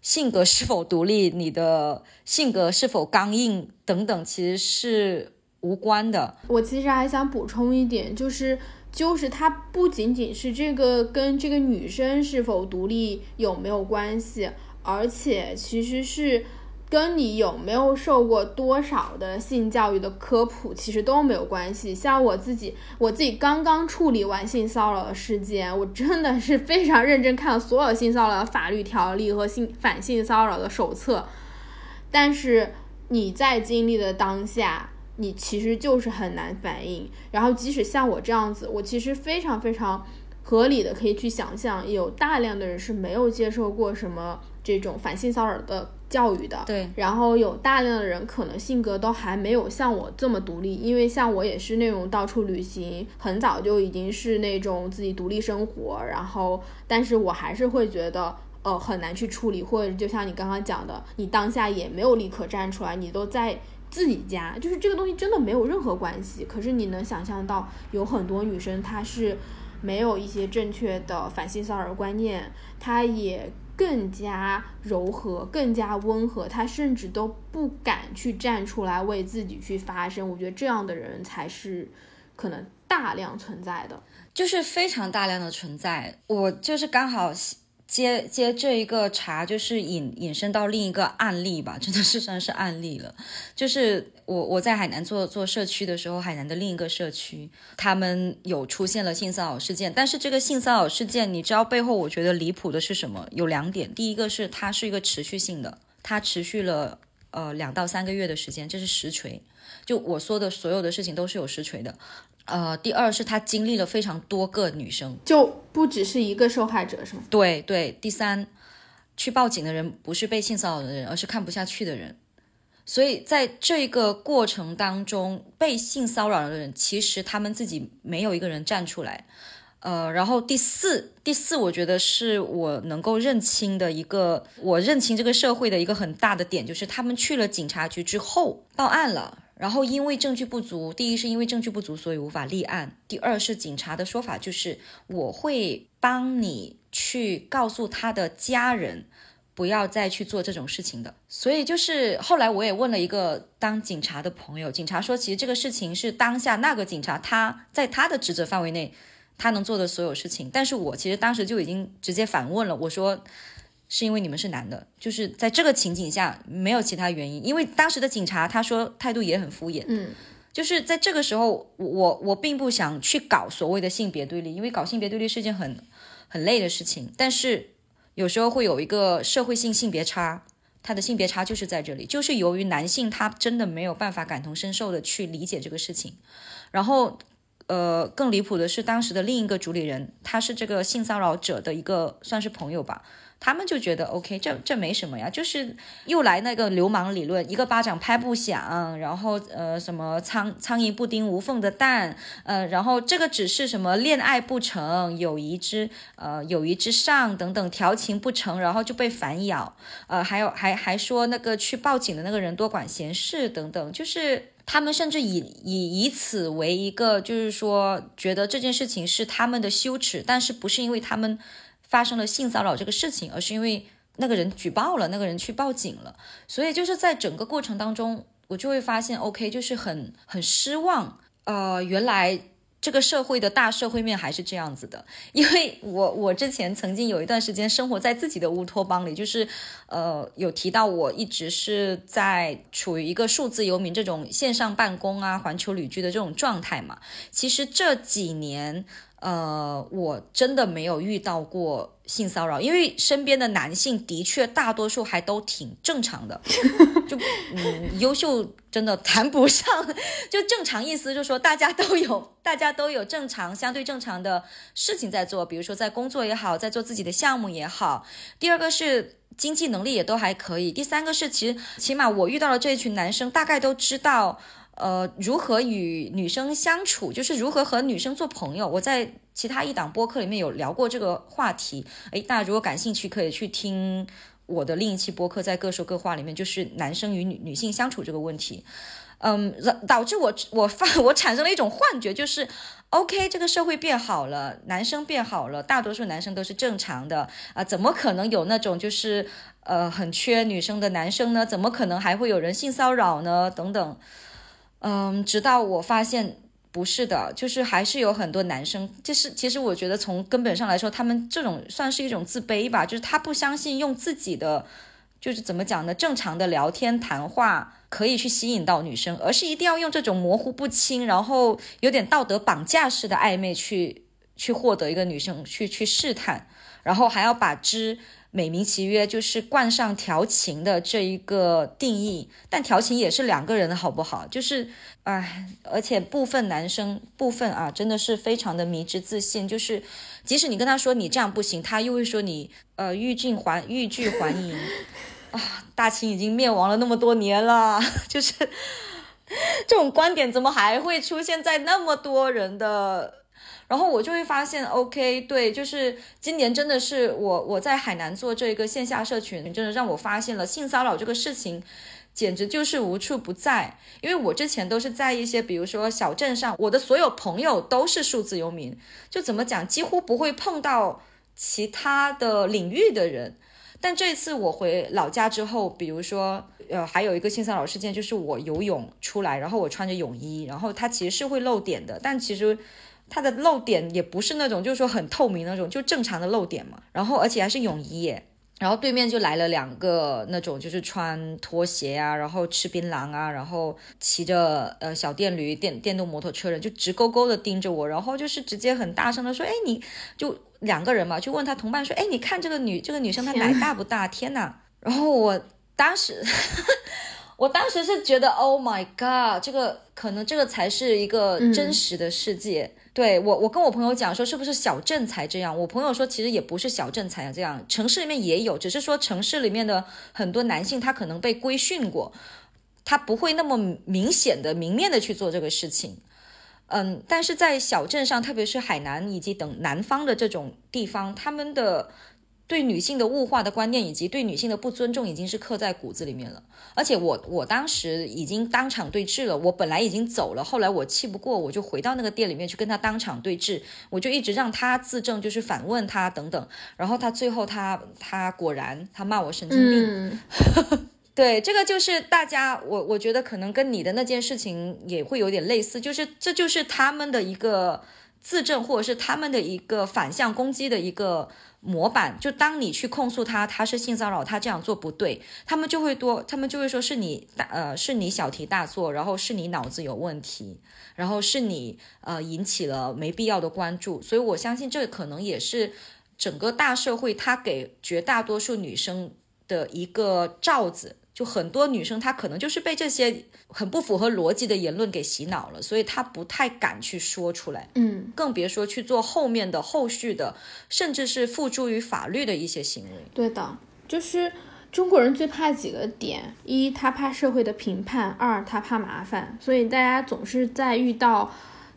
性格是否独立、你的性格是否刚硬等等，其实是。无关的，我其实还想补充一点，就是就是它不仅仅是这个跟这个女生是否独立有没有关系，而且其实是跟你有没有受过多少的性教育的科普其实都没有关系。像我自己，我自己刚刚处理完性骚扰的事件，我真的是非常认真看了所有性骚扰的法律条例和性反性骚扰的手册，但是你在经历的当下。你其实就是很难反应，然后即使像我这样子，我其实非常非常合理的可以去想象，有大量的人是没有接受过什么这种反性骚扰的教育的。对，然后有大量的人可能性格都还没有像我这么独立，因为像我也是那种到处旅行，很早就已经是那种自己独立生活，然后但是我还是会觉得呃很难去处理，或者就像你刚刚讲的，你当下也没有立刻站出来，你都在。自己家就是这个东西真的没有任何关系，可是你能想象到有很多女生她是没有一些正确的反性骚扰观念，她也更加柔和、更加温和，她甚至都不敢去站出来为自己去发声。我觉得这样的人才是可能大量存在的，就是非常大量的存在。我就是刚好。接接这一个茬，就是引引申到另一个案例吧，真的是算是案例了。就是我我在海南做做社区的时候，海南的另一个社区，他们有出现了性骚扰事件。但是这个性骚扰事件，你知道背后我觉得离谱的是什么？有两点，第一个是它是一个持续性的，它持续了呃两到三个月的时间，这是实锤。就我说的所有的事情都是有实锤的。呃，第二是他经历了非常多个女生，就不只是一个受害者，是吗？对对。第三，去报警的人不是被性骚扰的人，而是看不下去的人。所以在这个过程当中，被性骚扰的人其实他们自己没有一个人站出来。呃，然后第四，第四，我觉得是我能够认清的一个，我认清这个社会的一个很大的点，就是他们去了警察局之后报案了。然后因为证据不足，第一是因为证据不足，所以无法立案。第二是警察的说法就是我会帮你去告诉他的家人，不要再去做这种事情的。所以就是后来我也问了一个当警察的朋友，警察说其实这个事情是当下那个警察他在他的职责范围内他能做的所有事情。但是我其实当时就已经直接反问了，我说。是因为你们是男的，就是在这个情景下没有其他原因。因为当时的警察他说态度也很敷衍，嗯，就是在这个时候，我我并不想去搞所谓的性别对立，因为搞性别对立是件很很累的事情。但是有时候会有一个社会性性别差，他的性别差就是在这里，就是由于男性他真的没有办法感同身受的去理解这个事情。然后，呃，更离谱的是当时的另一个主理人，他是这个性骚扰者的一个算是朋友吧。他们就觉得 OK，这这没什么呀，就是又来那个流氓理论，一个巴掌拍不响，然后呃什么苍苍蝇不叮无缝的蛋，呃，然后这个只是什么恋爱不成，友谊之呃友谊之上等等调情不成，然后就被反咬，呃，还有还还说那个去报警的那个人多管闲事等等，就是。他们甚至以以以此为一个，就是说觉得这件事情是他们的羞耻，但是不是因为他们发生了性骚扰这个事情，而是因为那个人举报了，那个人去报警了，所以就是在整个过程当中，我就会发现，OK，就是很很失望，呃，原来。这个社会的大社会面还是这样子的，因为我我之前曾经有一段时间生活在自己的乌托邦里，就是呃有提到我一直是在处于一个数字游民这种线上办公啊、环球旅居的这种状态嘛。其实这几年。呃，我真的没有遇到过性骚扰，因为身边的男性的确大多数还都挺正常的，就嗯，优秀真的谈不上，就正常意思就是说大家都有，大家都有正常相对正常的事情在做，比如说在工作也好，在做自己的项目也好。第二个是经济能力也都还可以，第三个是其实起码我遇到了这一群男生，大概都知道。呃，如何与女生相处，就是如何和女生做朋友。我在其他一档播客里面有聊过这个话题，诶，大家如果感兴趣，可以去听我的另一期播客，在各说各话里面，就是男生与女女性相处这个问题。嗯，导致我我发我产生了一种幻觉，就是 OK，这个社会变好了，男生变好了，大多数男生都是正常的啊，怎么可能有那种就是呃很缺女生的男生呢？怎么可能还会有人性骚扰呢？等等。嗯，直到我发现不是的，就是还是有很多男生，就是其实我觉得从根本上来说，他们这种算是一种自卑吧，就是他不相信用自己的，就是怎么讲呢，正常的聊天谈话可以去吸引到女生，而是一定要用这种模糊不清，然后有点道德绑架式的暧昧去去获得一个女生，去去试探，然后还要把之。美名其曰就是冠上调情的这一个定义，但调情也是两个人的好不好？就是，哎，而且部分男生部分啊，真的是非常的迷之自信，就是即使你跟他说你这样不行，他又会说你呃欲拒还欲拒还迎啊，大清已经灭亡了那么多年了，就是 这种观点怎么还会出现在那么多人的？然后我就会发现，OK，对，就是今年真的是我我在海南做这个线下社群，真的让我发现了性骚扰这个事情，简直就是无处不在。因为我之前都是在一些比如说小镇上，我的所有朋友都是数字游民，就怎么讲，几乎不会碰到其他的领域的人。但这次我回老家之后，比如说，呃，还有一个性骚扰事件，就是我游泳出来，然后我穿着泳衣，然后它其实是会露点的，但其实。它的漏点也不是那种，就是说很透明那种，就正常的漏点嘛。然后而且还是泳衣耶。然后对面就来了两个那种，就是穿拖鞋啊，然后吃槟榔啊，然后骑着呃小电驴、电电动摩托车人，就直勾勾的盯着我，然后就是直接很大声的说：“哎，你就两个人嘛，就问他同伴说：‘哎，你看这个女这个女生她奶大不大？’天呐，然后我当时。我当时是觉得，Oh my God，这个可能这个才是一个真实的世界。对我，我跟我朋友讲说，是不是小镇才这样？我朋友说，其实也不是小镇才这样，城市里面也有，只是说城市里面的很多男性他可能被规训过，他不会那么明显的、明面的去做这个事情。嗯，但是在小镇上，特别是海南以及等南方的这种地方，他们的。对女性的物化的观念，以及对女性的不尊重，已经是刻在骨子里面了。而且我我当时已经当场对峙了，我本来已经走了，后来我气不过，我就回到那个店里面去跟他当场对峙，我就一直让他自证，就是反问他等等。然后他最后他他果然他骂我神经病。对，这个就是大家我我觉得可能跟你的那件事情也会有点类似，就是这就是他们的一个自证，或者是他们的一个反向攻击的一个。模板就当你去控诉他，他是性骚扰，他这样做不对，他们就会多，他们就会说是你大呃是你小题大做，然后是你脑子有问题，然后是你呃引起了没必要的关注，所以我相信这可能也是整个大社会他给绝大多数女生的一个罩子。就很多女生，她可能就是被这些很不符合逻辑的言论给洗脑了，所以她不太敢去说出来，嗯，更别说去做后面的后续的，甚至是付诸于法律的一些行为。对的，就是中国人最怕几个点：一，他怕社会的评判；二，他怕麻烦。所以大家总是在遇到。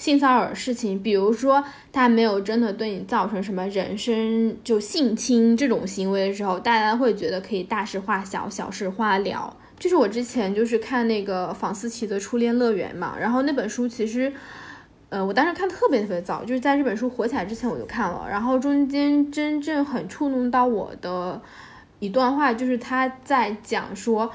性骚扰的事情，比如说他没有真的对你造成什么人身就性侵这种行为的时候，大家会觉得可以大事化小，小事化了。就是我之前就是看那个房思琪的《初恋乐园》嘛，然后那本书其实，呃，我当时看特别特别早，就是在这本书火起来之前我就看了，然后中间真正很触动到我的一段话，就是他在讲说。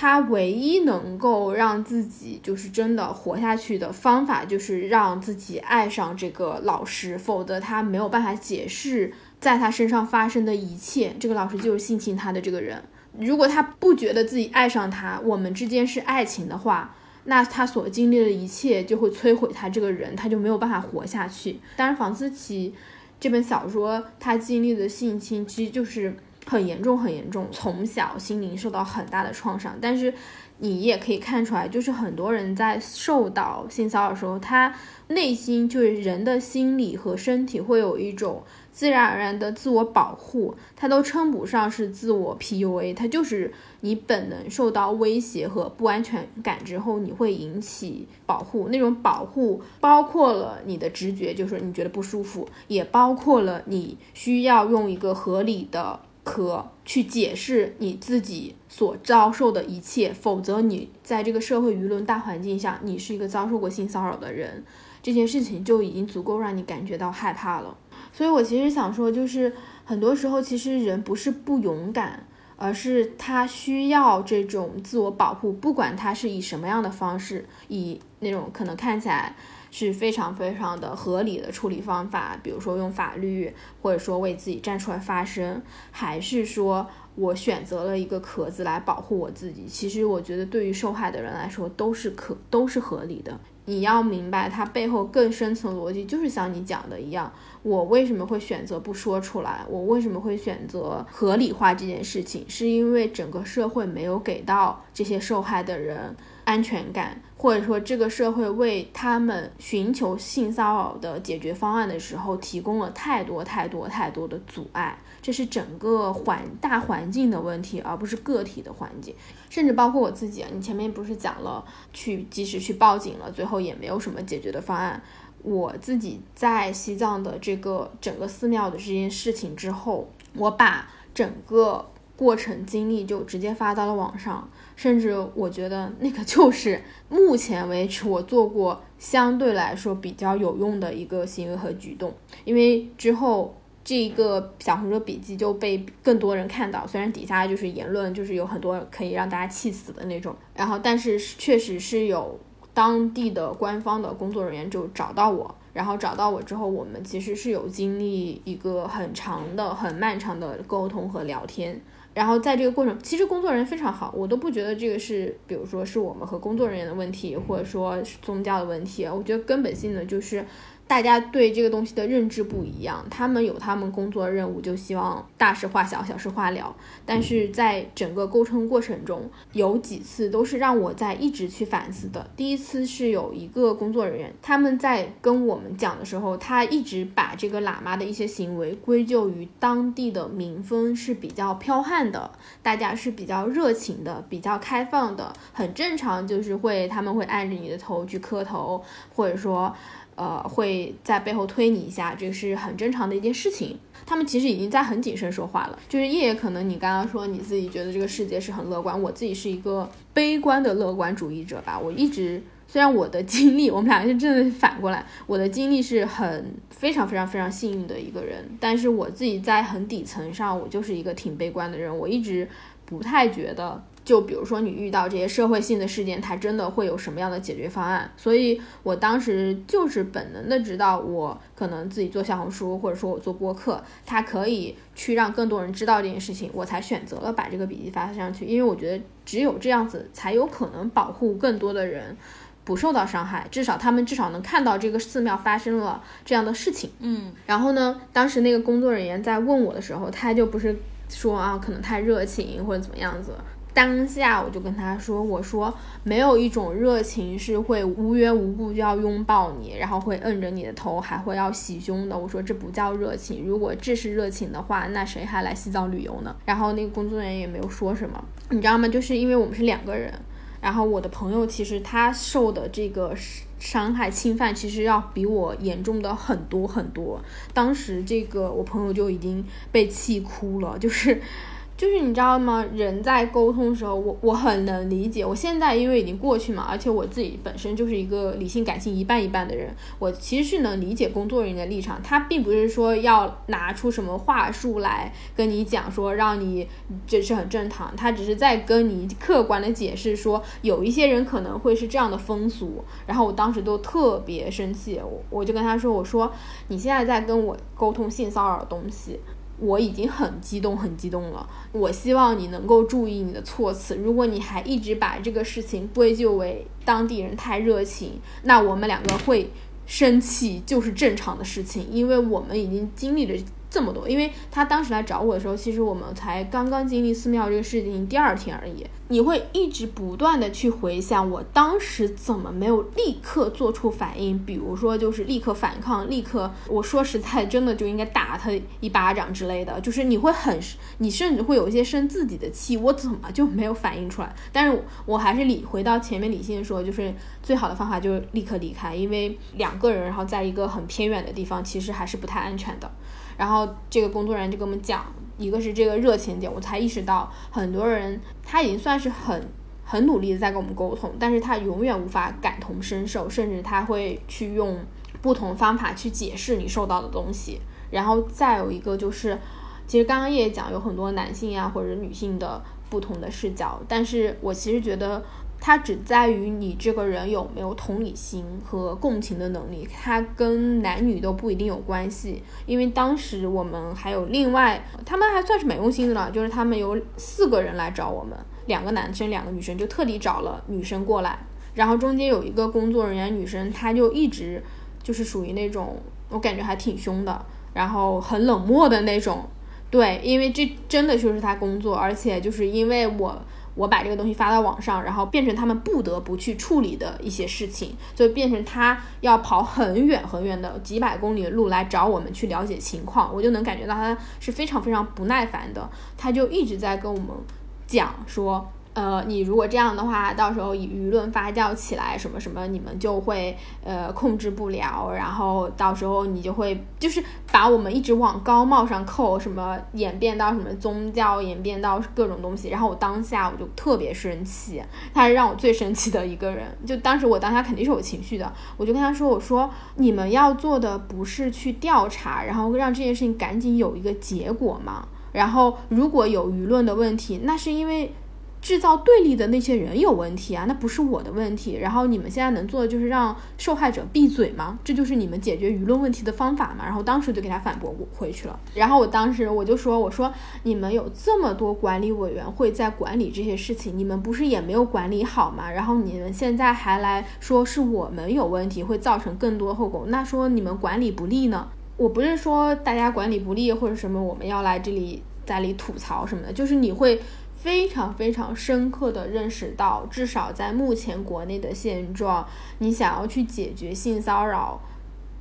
他唯一能够让自己就是真的活下去的方法，就是让自己爱上这个老师，否则他没有办法解释在他身上发生的一切。这个老师就是性侵他的这个人。如果他不觉得自己爱上他，我们之间是爱情的话，那他所经历的一切就会摧毁他这个人，他就没有办法活下去。当然，房思琪这本小说他经历的性侵，其实就是。很严重，很严重，从小心灵受到很大的创伤。但是你也可以看出来，就是很多人在受到性骚扰的时候，他内心就是人的心理和身体会有一种自然而然的自我保护，他都称不上是自我 PUA，他就是你本能受到威胁和不安全感之后，你会引起保护。那种保护包括了你的直觉，就是你觉得不舒服，也包括了你需要用一个合理的。可去解释你自己所遭受的一切，否则你在这个社会舆论大环境下，你是一个遭受过性骚扰的人，这件事情就已经足够让你感觉到害怕了。所以我其实想说，就是很多时候其实人不是不勇敢，而是他需要这种自我保护，不管他是以什么样的方式，以那种可能看起来。是非常非常的合理的处理方法，比如说用法律，或者说为自己站出来发声，还是说我选择了一个壳子来保护我自己。其实我觉得对于受害的人来说都是可都是合理的。你要明白它背后更深层逻辑，就是像你讲的一样，我为什么会选择不说出来？我为什么会选择合理化这件事情？是因为整个社会没有给到这些受害的人。安全感，或者说这个社会为他们寻求性骚扰的解决方案的时候，提供了太多太多太多的阻碍。这是整个环大环境的问题，而不是个体的环境。甚至包括我自己啊，你前面不是讲了去及时去报警了，最后也没有什么解决的方案。我自己在西藏的这个整个寺庙的这件事情之后，我把整个过程经历就直接发到了网上。甚至我觉得那个就是目前为止我做过相对来说比较有用的一个行为和举动，因为之后这一个小红书笔记就被更多人看到，虽然底下就是言论就是有很多可以让大家气死的那种，然后但是确实是有当地的官方的工作人员就找到我，然后找到我之后，我们其实是有经历一个很长的、很漫长的沟通和聊天。然后在这个过程，其实工作人员非常好，我都不觉得这个是，比如说是我们和工作人员的问题，或者说是宗教的问题。我觉得根本性的就是。大家对这个东西的认知不一样，他们有他们工作任务，就希望大事化小，小事化了。但是在整个沟通过程中，有几次都是让我在一直去反思的。第一次是有一个工作人员，他们在跟我们讲的时候，他一直把这个喇嘛的一些行为归咎于当地的民风是比较剽悍的，大家是比较热情的，比较开放的，很正常，就是会他们会按着你的头去磕头，或者说。呃，会在背后推你一下，这是很正常的一件事情。他们其实已经在很谨慎说话了。就是叶叶，可能你刚刚说你自己觉得这个世界是很乐观，我自己是一个悲观的乐观主义者吧。我一直虽然我的经历，我们两个是真的反过来，我的经历是很非常非常非常幸运的一个人，但是我自己在很底层上，我就是一个挺悲观的人。我一直不太觉得。就比如说你遇到这些社会性的事件，它真的会有什么样的解决方案？所以我当时就是本能的知道，我可能自己做小红书，或者说我做播客，它可以去让更多人知道这件事情，我才选择了把这个笔记发上去。因为我觉得只有这样子，才有可能保护更多的人不受到伤害，至少他们至少能看到这个寺庙发生了这样的事情。嗯，然后呢，当时那个工作人员在问我的时候，他就不是说啊，可能太热情或者怎么样子。当下我就跟他说：“我说没有一种热情是会无缘无故就要拥抱你，然后会摁着你的头，还会要洗胸的。我说这不叫热情。如果这是热情的话，那谁还来西藏旅游呢？”然后那个工作人员也没有说什么，你知道吗？就是因为我们是两个人，然后我的朋友其实他受的这个伤害侵犯，其实要比我严重的很多很多。当时这个我朋友就已经被气哭了，就是。就是你知道吗？人在沟通的时候，我我很能理解。我现在因为已经过去嘛，而且我自己本身就是一个理性感性一半一半的人，我其实是能理解工作人员的立场。他并不是说要拿出什么话术来跟你讲说让你这是很正常，他只是在跟你客观的解释说有一些人可能会是这样的风俗。然后我当时都特别生气，我我就跟他说，我说你现在在跟我沟通性骚扰的东西。我已经很激动，很激动了。我希望你能够注意你的措辞。如果你还一直把这个事情归咎为当地人太热情，那我们两个会生气就是正常的事情，因为我们已经经历了。这么多，因为他当时来找我的时候，其实我们才刚刚经历寺庙这个事情第二天而已。你会一直不断的去回想，我当时怎么没有立刻做出反应？比如说，就是立刻反抗，立刻，我说实在，真的就应该打他一巴掌之类的。就是你会很，你甚至会有一些生自己的气，我怎么就没有反应出来？但是我还是理回到前面理性说，就是最好的方法就是立刻离开，因为两个人然后在一个很偏远的地方，其实还是不太安全的。然后这个工作人员就跟我们讲，一个是这个热情点，我才意识到很多人他已经算是很很努力的在跟我们沟通，但是他永远无法感同身受，甚至他会去用不同方法去解释你受到的东西。然后再有一个就是，其实刚刚叶讲有很多男性呀或者女性的不同的视角，但是我其实觉得。它只在于你这个人有没有同理心和共情的能力，它跟男女都不一定有关系。因为当时我们还有另外，他们还算是蛮用心的了，就是他们有四个人来找我们，两个男生，两个女生，就特地找了女生过来。然后中间有一个工作人员女生，她就一直就是属于那种我感觉还挺凶的，然后很冷漠的那种。对，因为这真的就是他工作，而且就是因为我。我把这个东西发到网上，然后变成他们不得不去处理的一些事情，就变成他要跑很远很远的几百公里的路来找我们去了解情况，我就能感觉到他是非常非常不耐烦的，他就一直在跟我们讲说。呃，你如果这样的话，到时候舆论发酵起来，什么什么，你们就会呃控制不了，然后到时候你就会就是把我们一直往高帽上扣，什么演变到什么宗教，演变到各种东西。然后我当下我就特别生气，他是让我最生气的一个人。就当时我当下肯定是有情绪的，我就跟他说：“我说你们要做的不是去调查，然后让这件事情赶紧有一个结果吗？然后如果有舆论的问题，那是因为。”制造对立的那些人有问题啊，那不是我的问题。然后你们现在能做的就是让受害者闭嘴吗？这就是你们解决舆论问题的方法吗？然后当时就给他反驳回去了。然后我当时我就说，我说你们有这么多管理委员会在管理这些事情，你们不是也没有管理好吗？然后你们现在还来说是我们有问题，会造成更多后果，那说你们管理不力呢？我不是说大家管理不力或者什么，我们要来这里在里吐槽什么的，就是你会。非常非常深刻的认识到，至少在目前国内的现状，你想要去解决性骚扰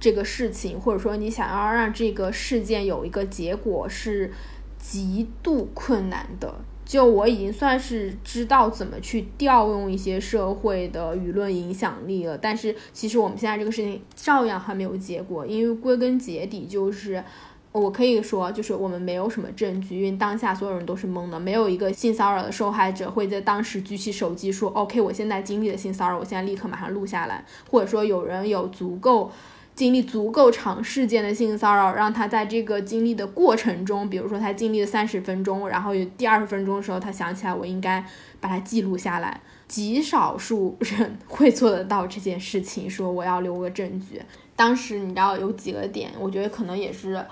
这个事情，或者说你想要让这个事件有一个结果，是极度困难的。就我已经算是知道怎么去调用一些社会的舆论影响力了，但是其实我们现在这个事情照样还没有结果，因为归根结底就是。我可以说，就是我们没有什么证据，因为当下所有人都是懵的，没有一个性骚扰的受害者会在当时举起手机说：“OK，我现在经历了性骚扰，我现在立刻马上录下来。”或者说有人有足够经历足够长时间的性骚扰，让他在这个经历的过程中，比如说他经历了三十分钟，然后有第二十分钟的时候，他想起来我应该把它记录下来。极少数人 会做得到这件事情，说我要留个证据。当时你知道有几个点，我觉得可能也是。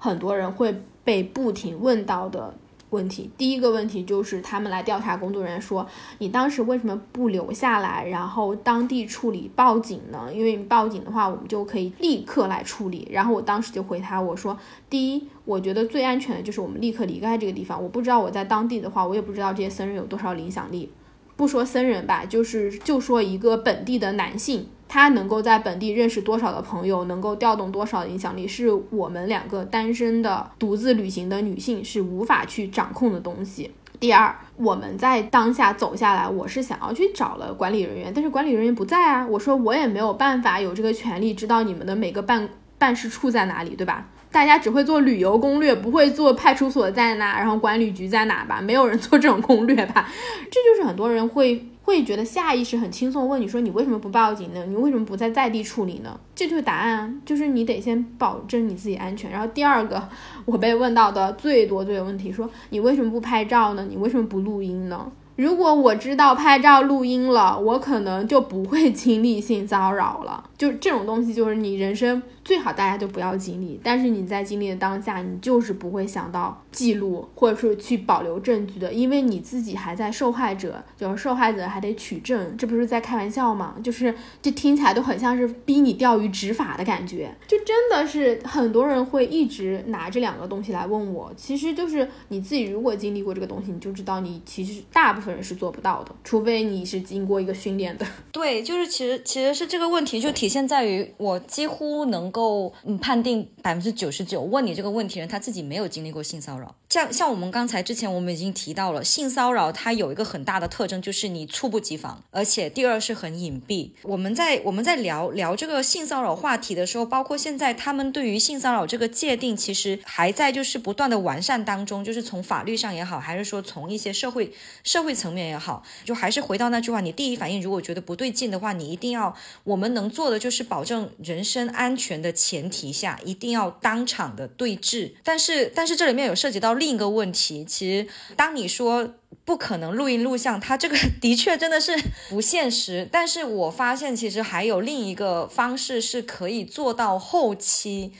很多人会被不停问到的问题，第一个问题就是他们来调查工作人员说，你当时为什么不留下来，然后当地处理报警呢？因为你报警的话，我们就可以立刻来处理。然后我当时就回他，我说，第一，我觉得最安全的就是我们立刻离开这个地方。我不知道我在当地的话，我也不知道这些僧人有多少影响力。不说僧人吧，就是就说一个本地的男性。他能够在本地认识多少的朋友，能够调动多少的影响力，是我们两个单身的独自旅行的女性是无法去掌控的东西。第二，我们在当下走下来，我是想要去找了管理人员，但是管理人员不在啊。我说我也没有办法有这个权利知道你们的每个办办事处在哪里，对吧？大家只会做旅游攻略，不会做派出所在哪，然后管理局在哪吧？没有人做这种攻略吧？这就是很多人会会觉得下意识很轻松问你说你为什么不报警呢？你为什么不在在地处理呢？这就是答案啊，就是你得先保证你自己安全。然后第二个，我被问到的最多最有问题说你为什么不拍照呢？你为什么不录音呢？如果我知道拍照录音了，我可能就不会 经历性骚扰了。就是这种东西，就是你人生最好大家就不要经历。但是你在经历的当下，你就是不会想到记录或者说去保留证据的，因为你自己还在受害者，就是受害者还得取证，这不是在开玩笑吗？就是这听起来都很像是逼你钓鱼执法的感觉。就真的是很多人会一直拿这两个东西来问我，其实就是你自己如果经历过这个东西，你就知道你其实大部分人是做不到的，除非你是经过一个训练的。对，就是其实其实是这个问题就体。现在于我几乎能够嗯判定百分之九十九问你这个问题人他自己没有经历过性骚扰。像像我们刚才之前我们已经提到了性骚扰，它有一个很大的特征就是你猝不及防，而且第二是很隐蔽。我们在我们在聊聊这个性骚扰话题的时候，包括现在他们对于性骚扰这个界定其实还在就是不断的完善当中，就是从法律上也好，还是说从一些社会社会层面也好，就还是回到那句话，你第一反应如果觉得不对劲的话，你一定要我们能做的。就是保证人身安全的前提下，一定要当场的对峙。但是，但是这里面有涉及到另一个问题。其实，当你说不可能录音录像，它这个 的确真的是不现实。但是我发现，其实还有另一个方式是可以做到后期。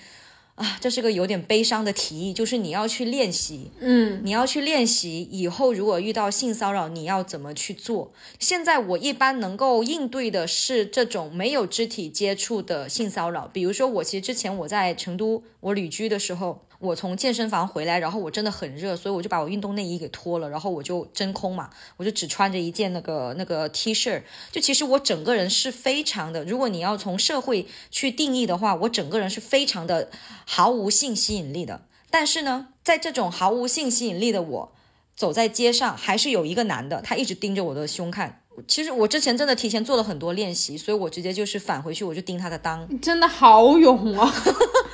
啊，这是个有点悲伤的提议，就是你要去练习，嗯，你要去练习以后如果遇到性骚扰，你要怎么去做？现在我一般能够应对的是这种没有肢体接触的性骚扰，比如说我其实之前我在成都我旅居的时候。我从健身房回来，然后我真的很热，所以我就把我运动内衣给脱了，然后我就真空嘛，我就只穿着一件那个那个 T 恤，就其实我整个人是非常的，如果你要从社会去定义的话，我整个人是非常的毫无性吸引力的。但是呢，在这种毫无性吸引力的我，走在街上，还是有一个男的，他一直盯着我的胸看。其实我之前真的提前做了很多练习，所以我直接就是返回去，我就盯他的裆。真的好勇啊！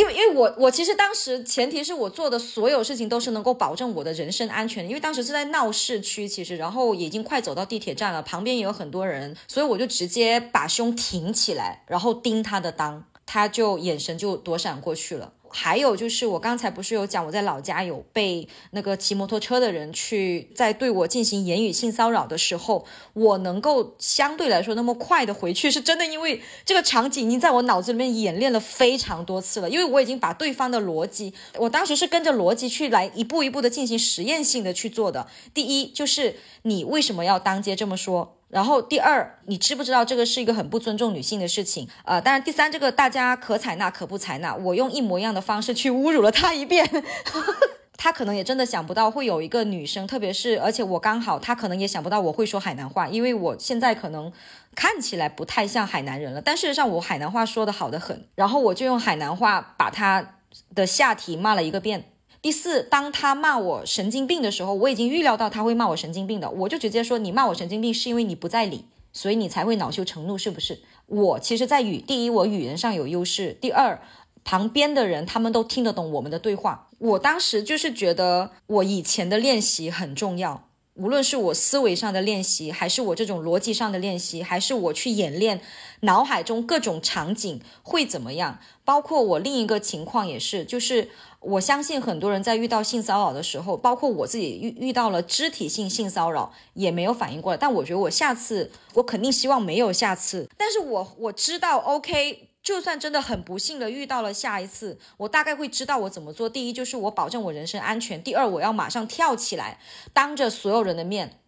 因为因为我我其实当时前提是我做的所有事情都是能够保证我的人身安全，因为当时是在闹市区，其实然后已经快走到地铁站了，旁边也有很多人，所以我就直接把胸挺起来，然后盯他的裆，他就眼神就躲闪过去了。还有就是，我刚才不是有讲，我在老家有被那个骑摩托车的人去在对我进行言语性骚扰的时候，我能够相对来说那么快的回去，是真的，因为这个场景已经在我脑子里面演练了非常多次了，因为我已经把对方的逻辑，我当时是跟着逻辑去来一步一步的进行实验性的去做的。第一就是你为什么要当街这么说？然后第二，你知不知道这个是一个很不尊重女性的事情？呃，当然第三，这个大家可采纳可不采纳。我用一模一样的方式去侮辱了他一遍，他可能也真的想不到会有一个女生，特别是而且我刚好，他可能也想不到我会说海南话，因为我现在可能看起来不太像海南人了，但事实上我海南话说的好的很。然后我就用海南话把他的下体骂了一个遍。第四，当他骂我神经病的时候，我已经预料到他会骂我神经病的，我就直接说：“你骂我神经病是因为你不在理，所以你才会恼羞成怒，是不是？”我其实，在语第一，我语言上有优势；第二，旁边的人他们都听得懂我们的对话。我当时就是觉得，我以前的练习很重要。无论是我思维上的练习，还是我这种逻辑上的练习，还是我去演练脑海中各种场景会怎么样？包括我另一个情况也是，就是我相信很多人在遇到性骚扰的时候，包括我自己遇遇到了肢体性性骚扰，也没有反应过来。但我觉得我下次，我肯定希望没有下次。但是我我知道，OK。就算真的很不幸的遇到了下一次，我大概会知道我怎么做。第一就是我保证我人身安全，第二我要马上跳起来，当着所有人的面。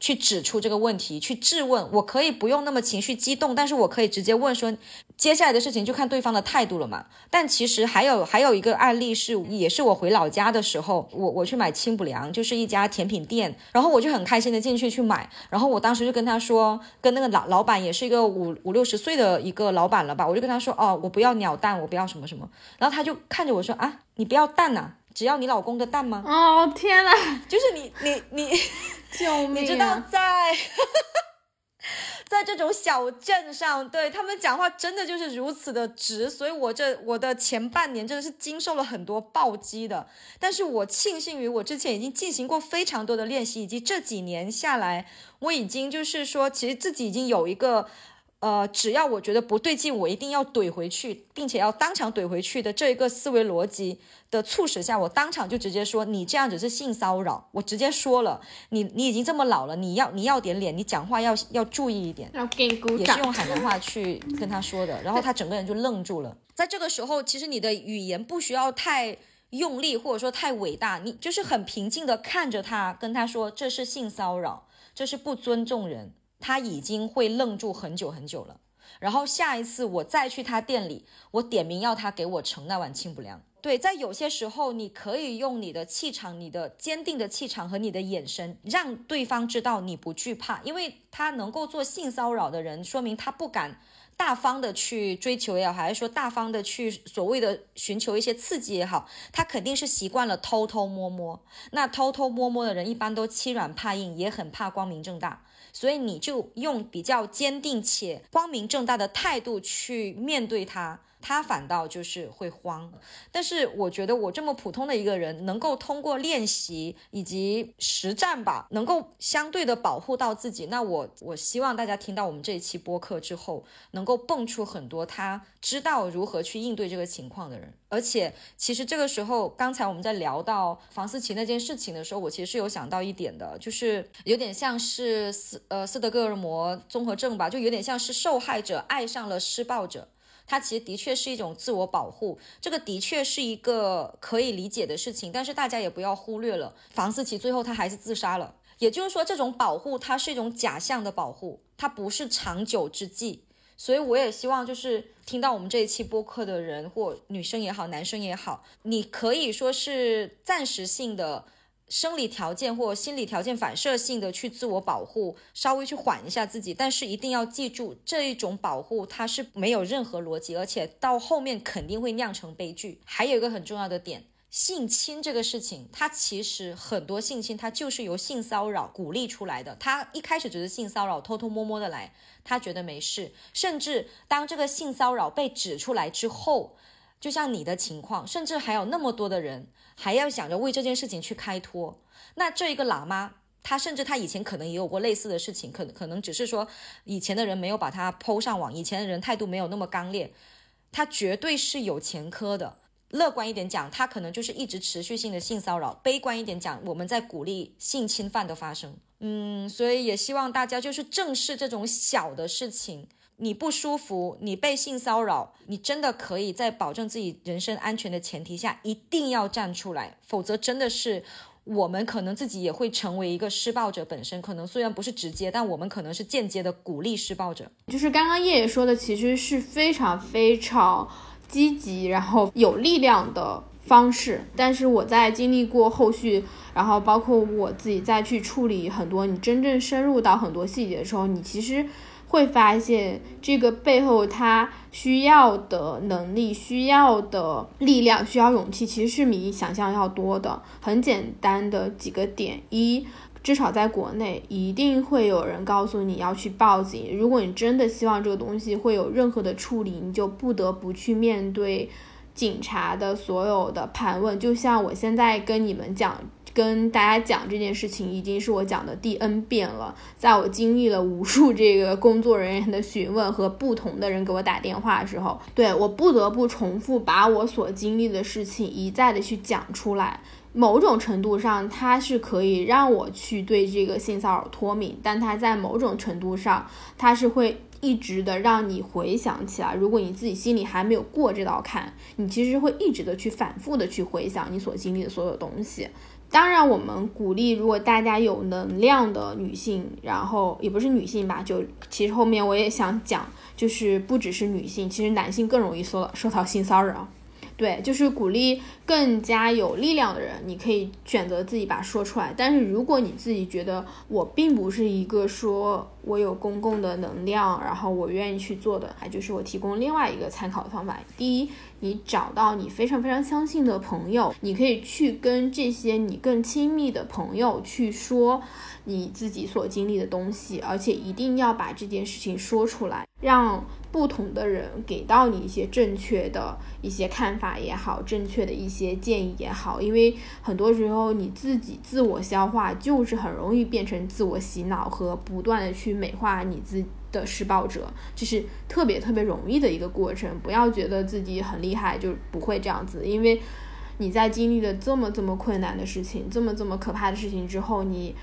去指出这个问题，去质问，我可以不用那么情绪激动，但是我可以直接问说，接下来的事情就看对方的态度了嘛。但其实还有还有一个案例是，也是我回老家的时候，我我去买清补凉，就是一家甜品店，然后我就很开心的进去去买，然后我当时就跟他说，跟那个老老板也是一个五五六十岁的一个老板了吧，我就跟他说，哦，我不要鸟蛋，我不要什么什么，然后他就看着我说，啊，你不要蛋呐，只要你老公的蛋吗？哦天呐，就是你你你。救命！你知道在 在这种小镇上，对他们讲话真的就是如此的直，所以我这我的前半年真的是经受了很多暴击的。但是我庆幸于我之前已经进行过非常多的练习，以及这几年下来，我已经就是说，其实自己已经有一个。呃，只要我觉得不对劲，我一定要怼回去，并且要当场怼回去的这一个思维逻辑的促使下，我当场就直接说你这样子是性骚扰，我直接说了，你你已经这么老了，你要你要点脸，你讲话要要注意一点，要给你鼓掌，也是用海南话去跟他说的，然后他整个人就愣住了。在这个时候，其实你的语言不需要太用力，或者说太伟大，你就是很平静的看着他，跟他说这是性骚扰，这是不尊重人。他已经会愣住很久很久了，然后下一次我再去他店里，我点名要他给我盛那碗清补凉。对，在有些时候，你可以用你的气场、你的坚定的气场和你的眼神，让对方知道你不惧怕，因为他能够做性骚扰的人，说明他不敢大方的去追求也好，还是说大方的去所谓的寻求一些刺激也好，他肯定是习惯了偷偷摸摸。那偷偷摸摸的人，一般都欺软怕硬，也很怕光明正大。所以你就用比较坚定且光明正大的态度去面对它。他反倒就是会慌，但是我觉得我这么普通的一个人，能够通过练习以及实战吧，能够相对的保护到自己。那我我希望大家听到我们这一期播客之后，能够蹦出很多他知道如何去应对这个情况的人。而且其实这个时候，刚才我们在聊到房思琪那件事情的时候，我其实是有想到一点的，就是有点像是斯呃斯德哥尔摩综合症吧，就有点像是受害者爱上了施暴者。它其实的确是一种自我保护，这个的确是一个可以理解的事情，但是大家也不要忽略了，房思琪最后他还是自杀了。也就是说，这种保护它是一种假象的保护，它不是长久之计。所以我也希望，就是听到我们这一期播客的人，或女生也好，男生也好，你可以说是暂时性的。生理条件或心理条件反射性的去自我保护，稍微去缓一下自己，但是一定要记住，这一种保护它是没有任何逻辑，而且到后面肯定会酿成悲剧。还有一个很重要的点，性侵这个事情，它其实很多性侵它就是由性骚扰鼓励出来的。他一开始只是性骚扰，偷偷摸摸的来，他觉得没事，甚至当这个性骚扰被指出来之后。就像你的情况，甚至还有那么多的人还要想着为这件事情去开脱。那这一个喇嘛，他甚至他以前可能也有过类似的事情，可可能只是说以前的人没有把他抛上网，以前的人态度没有那么刚烈。他绝对是有前科的。乐观一点讲，他可能就是一直持续性的性骚扰；悲观一点讲，我们在鼓励性侵犯的发生。嗯，所以也希望大家就是正视这种小的事情。你不舒服，你被性骚扰，你真的可以在保证自己人身安全的前提下，一定要站出来，否则真的是我们可能自己也会成为一个施暴者本身。可能虽然不是直接，但我们可能是间接的鼓励施暴者。就是刚刚叶叶说的，其实是非常非常积极，然后有力量的方式。但是我在经历过后续，然后包括我自己再去处理很多，你真正深入到很多细节的时候，你其实。会发现这个背后他需要的能力、需要的力量、需要勇气，其实是比你想象要多的。很简单的几个点：一，至少在国内，一定会有人告诉你要去报警。如果你真的希望这个东西会有任何的处理，你就不得不去面对警察的所有的盘问。就像我现在跟你们讲。跟大家讲这件事情已经是我讲的第 N 遍了，在我经历了无数这个工作人员的询问和不同的人给我打电话的时候，对我不得不重复把我所经历的事情一再的去讲出来。某种程度上，它是可以让我去对这个性骚扰脱敏，但它在某种程度上，它是会一直的让你回想起来。如果你自己心里还没有过这道坎，你其实会一直的去反复的去回想你所经历的所有东西。当然，我们鼓励，如果大家有能量的女性，然后也不是女性吧，就其实后面我也想讲，就是不只是女性，其实男性更容易受受到性骚扰。对，就是鼓励更加有力量的人，你可以选择自己把它说出来。但是如果你自己觉得我并不是一个说我有公共的能量，然后我愿意去做的，还就是我提供另外一个参考的方法。第一，你找到你非常非常相信的朋友，你可以去跟这些你更亲密的朋友去说你自己所经历的东西，而且一定要把这件事情说出来，让。不同的人给到你一些正确的一些看法也好，正确的一些建议也好，因为很多时候你自己自我消化就是很容易变成自我洗脑和不断的去美化你自的施暴者，就是特别特别容易的一个过程。不要觉得自己很厉害就不会这样子，因为你在经历了这么这么困难的事情，这么这么可怕的事情之后，你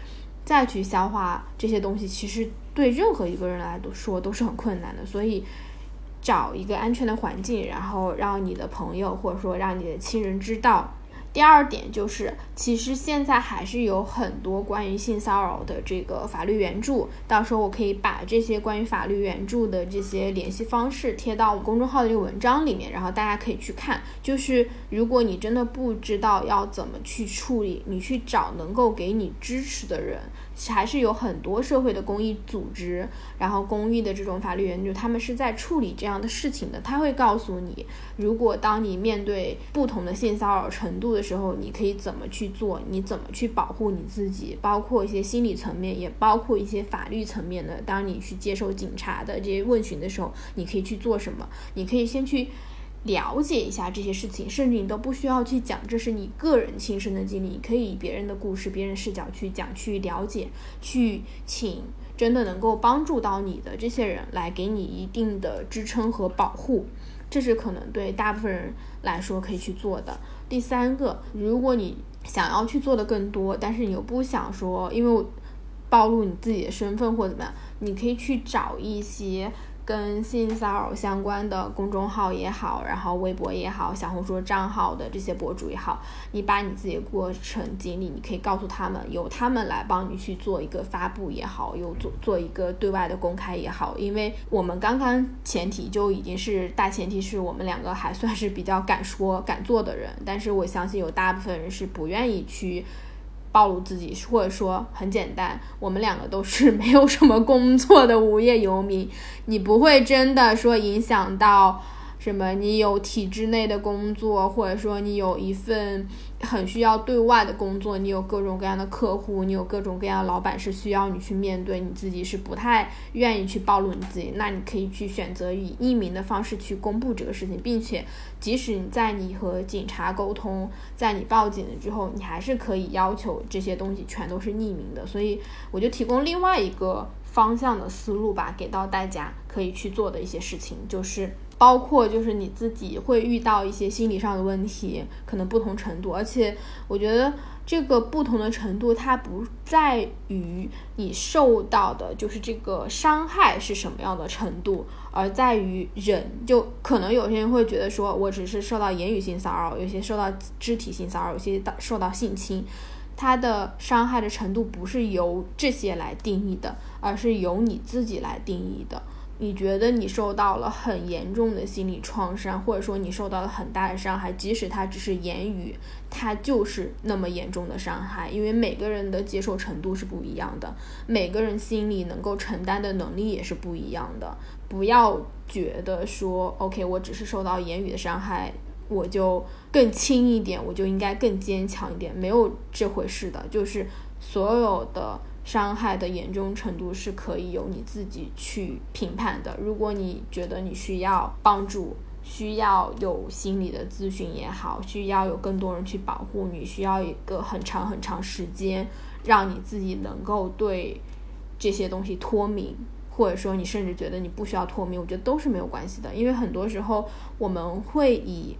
再去消化这些东西，其实。对任何一个人来说都是很困难的，所以找一个安全的环境，然后让你的朋友或者说让你的亲人知道。第二点就是，其实现在还是有很多关于性骚扰的这个法律援助，到时候我可以把这些关于法律援助的这些联系方式贴到我公众号的这个文章里面，然后大家可以去看。就是如果你真的不知道要怎么去处理，你去找能够给你支持的人。还是有很多社会的公益组织，然后公益的这种法律援助，他们是在处理这样的事情的。他会告诉你，如果当你面对不同的性骚扰程度的时候，你可以怎么去做，你怎么去保护你自己，包括一些心理层面，也包括一些法律层面的。当你去接受警察的这些问询的时候，你可以去做什么？你可以先去。了解一下这些事情，甚至你都不需要去讲，这是你个人亲身的经历，你可以以别人的故事、别人视角去讲，去了解，去请真的能够帮助到你的这些人来给你一定的支撑和保护，这是可能对大部分人来说可以去做的。第三个，如果你想要去做的更多，但是你又不想说，因为我暴露你自己的身份或怎么样，你可以去找一些。跟性骚扰相关的公众号也好，然后微博也好，小红书账号的这些博主也好，你把你自己的过程经历，你可以告诉他们，由他们来帮你去做一个发布也好，有做做一个对外的公开也好，因为我们刚刚前提就已经是大前提是我们两个还算是比较敢说敢做的人，但是我相信有大部分人是不愿意去。暴露自己，或者说很简单，我们两个都是 没有什么工作的无业游民，你不会真的说影响到。什么？你有体制内的工作，或者说你有一份很需要对外的工作，你有各种各样的客户，你有各种各样的老板是需要你去面对，你自己是不太愿意去暴露你自己，那你可以去选择以匿名的方式去公布这个事情，并且即使你在你和警察沟通，在你报警了之后，你还是可以要求这些东西全都是匿名的。所以我就提供另外一个方向的思路吧，给到大家可以去做的一些事情，就是。包括就是你自己会遇到一些心理上的问题，可能不同程度，而且我觉得这个不同的程度，它不在于你受到的就是这个伤害是什么样的程度，而在于人，就可能有些人会觉得说我只是受到言语性骚扰，有些受到肢体性骚扰，有些到受到性侵，它的伤害的程度不是由这些来定义的，而是由你自己来定义的。你觉得你受到了很严重的心理创伤，或者说你受到了很大的伤害，即使它只是言语，它就是那么严重的伤害。因为每个人的接受程度是不一样的，每个人心里能够承担的能力也是不一样的。不要觉得说，OK，我只是受到言语的伤害，我就更轻一点，我就应该更坚强一点，没有这回事的。就是所有的。伤害的严重程度是可以由你自己去评判的。如果你觉得你需要帮助，需要有心理的咨询也好，需要有更多人去保护你，需要一个很长很长时间让你自己能够对这些东西脱敏，或者说你甚至觉得你不需要脱敏，我觉得都是没有关系的。因为很多时候我们会以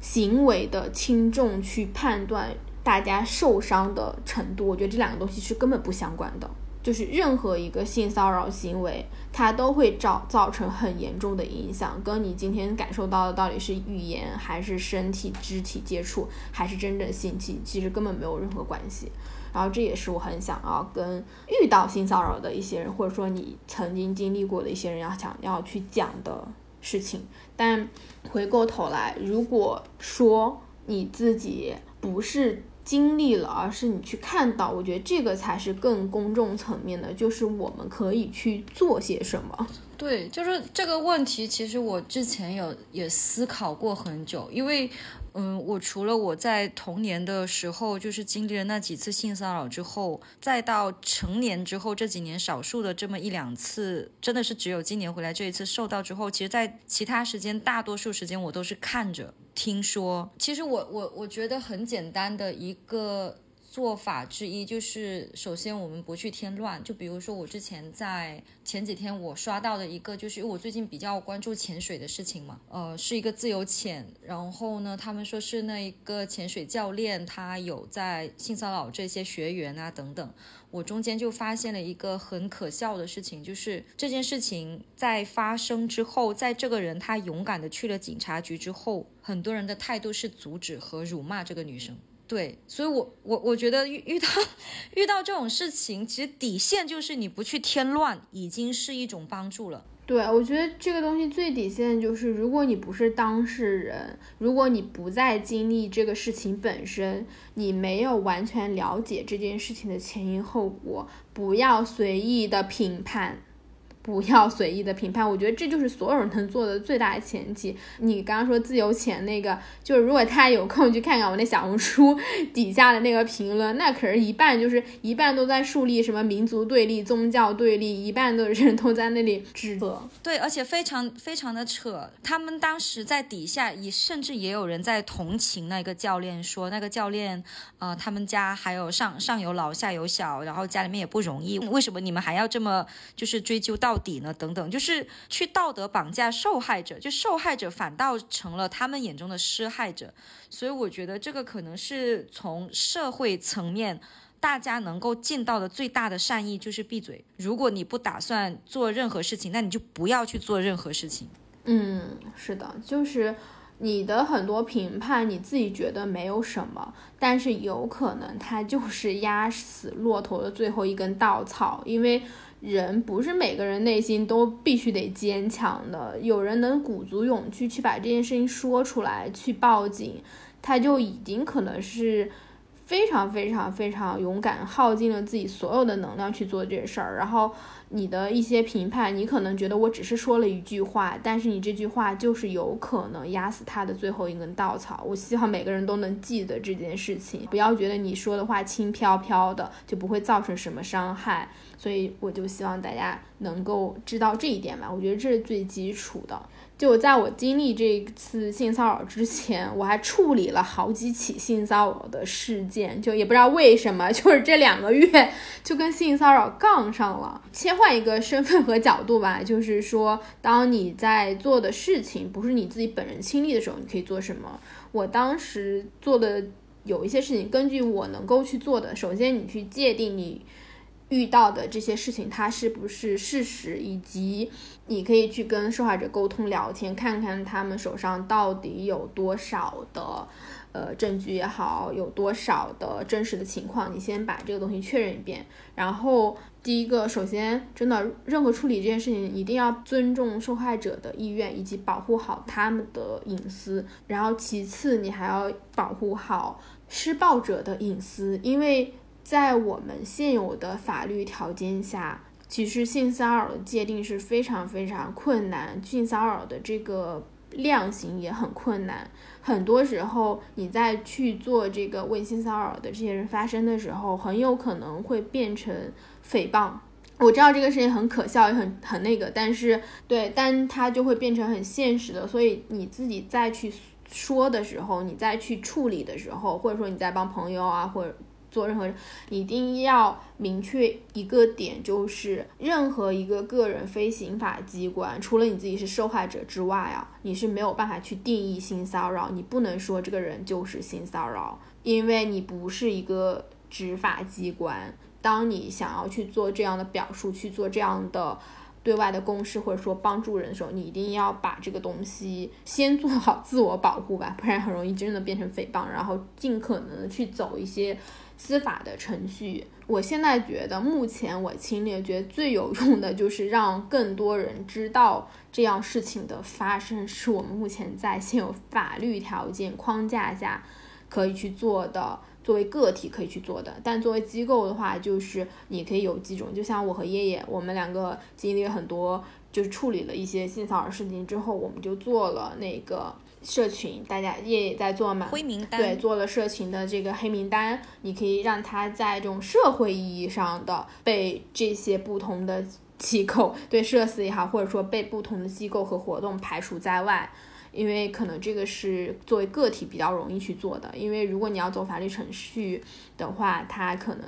行为的轻重去判断。大家受伤的程度，我觉得这两个东西是根本不相关的。就是任何一个性骚扰行为，它都会造造成很严重的影响，跟你今天感受到的到底是语言，还是身体肢体接触，还是真正性侵，其实根本没有任何关系。然后这也是我很想要跟遇到性骚扰的一些人，或者说你曾经经历过的一些人要想要去讲的事情。但回过头来，如果说你自己不是经历了，而是你去看到，我觉得这个才是更公众层面的，就是我们可以去做些什么。对，就是这个问题，其实我之前有也思考过很久，因为。嗯，我除了我在童年的时候就是经历了那几次性骚扰之后，再到成年之后这几年少数的这么一两次，真的是只有今年回来这一次受到之后，其实，在其他时间大多数时间我都是看着听说。其实我我我觉得很简单的一个。做法之一就是，首先我们不去添乱。就比如说，我之前在前几天我刷到的一个，就是因为我最近比较关注潜水的事情嘛，呃，是一个自由潜。然后呢，他们说是那一个潜水教练，他有在性骚扰这些学员啊等等。我中间就发现了一个很可笑的事情，就是这件事情在发生之后，在这个人他勇敢的去了警察局之后，很多人的态度是阻止和辱骂这个女生。对，所以，我我我觉得遇遇到遇到这种事情，其实底线就是你不去添乱，已经是一种帮助了。对，我觉得这个东西最底线就是，如果你不是当事人，如果你不再经历这个事情本身，你没有完全了解这件事情的前因后果，不要随意的评判。不要随意的评判，我觉得这就是所有人能做的最大的前提。你刚刚说自由潜那个，就是如果他有空去看看我那小红书 底下的那个评论，那可是一半就是一半都在树立什么民族对立、宗教对立，一半的人都在那里指责。对，而且非常非常的扯。他们当时在底下也甚至也有人在同情那个教练，说那个教练，呃，他们家还有上上有老下有小，然后家里面也不容易，为什么你们还要这么就是追究到？底呢？等等，就是去道德绑架受害者，就受害者反倒成了他们眼中的施害者。所以我觉得这个可能是从社会层面，大家能够尽到的最大的善意，就是闭嘴。如果你不打算做任何事情，那你就不要去做任何事情。嗯，是的，就是你的很多评判，你自己觉得没有什么，但是有可能它就是压死骆驼的最后一根稻草，因为。人不是每个人内心都必须得坚强的，有人能鼓足勇气去把这件事情说出来，去报警，他就已经可能是非常非常非常勇敢，耗尽了自己所有的能量去做这事儿，然后。你的一些评判，你可能觉得我只是说了一句话，但是你这句话就是有可能压死他的最后一根稻草。我希望每个人都能记得这件事情，不要觉得你说的话轻飘飘的就不会造成什么伤害。所以我就希望大家能够知道这一点吧，我觉得这是最基础的。就在我经历这一次性骚扰之前，我还处理了好几起性骚扰的事件，就也不知道为什么，就是这两个月就跟性骚扰杠上了。切换一个身份和角度吧，就是说，当你在做的事情不是你自己本人亲历的时候，你可以做什么？我当时做的有一些事情，根据我能够去做的，首先你去界定你。遇到的这些事情，它是不是事实，以及你可以去跟受害者沟通聊天，看看他们手上到底有多少的，呃，证据也好，有多少的真实的情况，你先把这个东西确认一遍。然后，第一个，首先，真的，任何处理这件事情，一定要尊重受害者的意愿，以及保护好他们的隐私。然后，其次，你还要保护好施暴者的隐私，因为。在我们现有的法律条件下，其实性骚扰的界定是非常非常困难，性骚扰的这个量刑也很困难。很多时候，你在去做这个为性骚扰的这些人发声的时候，很有可能会变成诽谤。我知道这个事情很可笑，也很很那个，但是对，但它就会变成很现实的。所以你自己再去说的时候，你再去处理的时候，或者说你在帮朋友啊，或者。做任何，一定要明确一个点，就是任何一个个人非刑法机关，除了你自己是受害者之外啊，你是没有办法去定义性骚扰，你不能说这个人就是性骚扰，因为你不是一个执法机关。当你想要去做这样的表述，去做这样的对外的公示，或者说帮助人的时候，你一定要把这个东西先做好自我保护吧，不然很容易真的变成诽谤，然后尽可能的去走一些。司法的程序，我现在觉得目前我亲历觉得最有用的就是让更多人知道这样事情的发生，是我们目前在现有法律条件框架下可以去做的。作为个体可以去做的，但作为机构的话，就是你可以有几种，就像我和叶叶，我们两个经历了很多，就是处理了一些性骚扰事情之后，我们就做了那个社群，大家叶叶在做嘛，灰名单，对，做了社群的这个黑名单，你可以让他在这种社会意义上的被这些不同的机构，对社死也好，或者说被不同的机构和活动排除在外。因为可能这个是作为个体比较容易去做的，因为如果你要走法律程序的话，它可能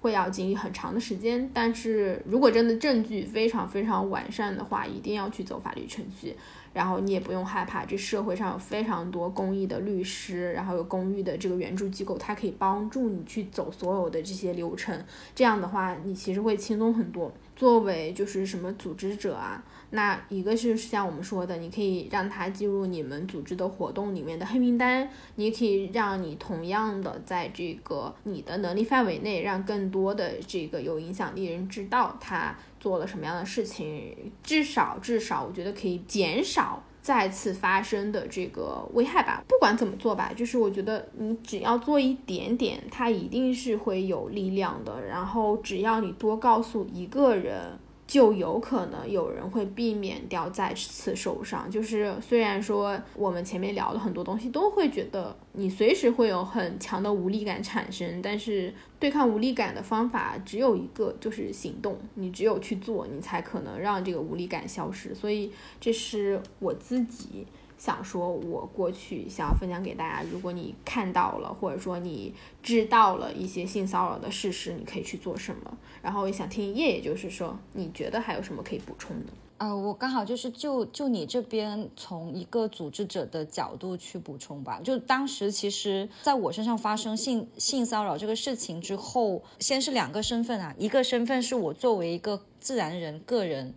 会要经历很长的时间。但是如果真的证据非常非常完善的话，一定要去走法律程序。然后你也不用害怕，这社会上有非常多公益的律师，然后有公益的这个援助机构，它可以帮助你去走所有的这些流程。这样的话，你其实会轻松很多。作为就是什么组织者啊。那一个是像我们说的，你可以让他进入你们组织的活动里面的黑名单，你也可以让你同样的在这个你的能力范围内，让更多的这个有影响力人知道他做了什么样的事情，至少至少我觉得可以减少再次发生的这个危害吧。不管怎么做吧，就是我觉得你只要做一点点，它一定是会有力量的。然后只要你多告诉一个人。就有可能有人会避免掉再次受伤。就是虽然说我们前面聊了很多东西都会觉得你随时会有很强的无力感产生，但是对抗无力感的方法只有一个，就是行动。你只有去做，你才可能让这个无力感消失。所以这是我自己。想说，我过去想要分享给大家，如果你看到了，或者说你知道了一些性骚扰的事实，你可以去做什么？然后也想听叶，也就是说，你觉得还有什么可以补充的？呃，我刚好就是就就你这边从一个组织者的角度去补充吧。就当时其实在我身上发生性性骚扰这个事情之后，先是两个身份啊，一个身份是我作为一个自然人个人。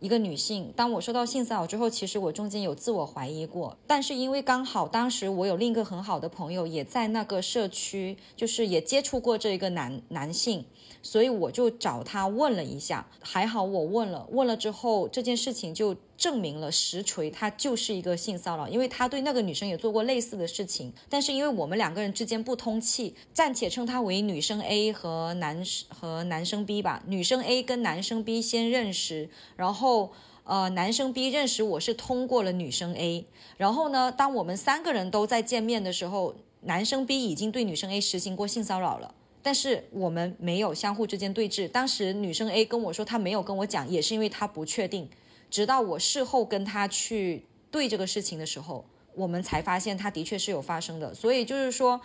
一个女性，当我收到性骚扰之后，其实我中间有自我怀疑过，但是因为刚好当时我有另一个很好的朋友也在那个社区，就是也接触过这一个男男性。所以我就找他问了一下，还好我问了，问了之后这件事情就证明了实锤，他就是一个性骚扰，因为他对那个女生也做过类似的事情，但是因为我们两个人之间不通气，暂且称他为女生 A 和男和男生 B 吧，女生 A 跟男生 B 先认识，然后呃男生 B 认识我是通过了女生 A，然后呢，当我们三个人都在见面的时候，男生 B 已经对女生 A 实行过性骚扰了。但是我们没有相互之间对峙。当时女生 A 跟我说，她没有跟我讲，也是因为她不确定。直到我事后跟她去对这个事情的时候，我们才发现她的确是有发生的。所以就是说，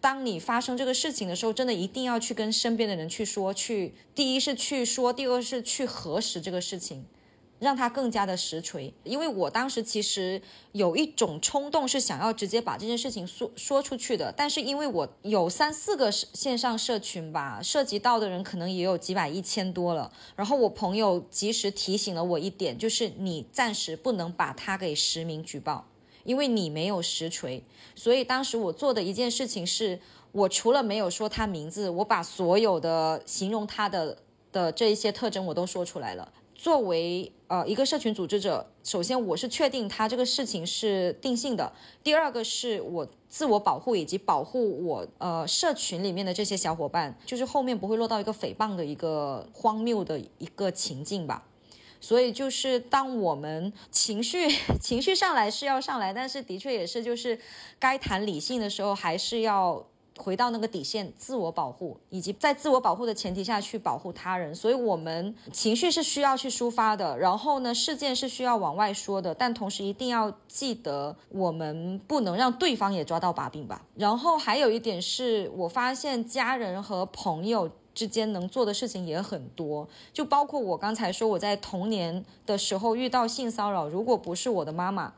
当你发生这个事情的时候，真的一定要去跟身边的人去说，去第一是去说，第二是去核实这个事情。让他更加的实锤，因为我当时其实有一种冲动是想要直接把这件事情说说出去的，但是因为我有三四个线上社群吧，涉及到的人可能也有几百一千多了，然后我朋友及时提醒了我一点，就是你暂时不能把他给实名举报，因为你没有实锤，所以当时我做的一件事情是，我除了没有说他名字，我把所有的形容他的的这一些特征我都说出来了。作为呃一个社群组织者，首先我是确定他这个事情是定性的。第二个是我自我保护以及保护我呃社群里面的这些小伙伴，就是后面不会落到一个诽谤的一个荒谬的一个情境吧。所以就是当我们情绪 情绪上来是要上来，但是的确也是就是该谈理性的时候还是要。回到那个底线，自我保护，以及在自我保护的前提下去保护他人。所以，我们情绪是需要去抒发的，然后呢，事件是需要往外说的，但同时一定要记得，我们不能让对方也抓到把柄吧。然后还有一点是，我发现家人和朋友之间能做的事情也很多，就包括我刚才说我在童年的时候遇到性骚扰，如果不是我的妈妈。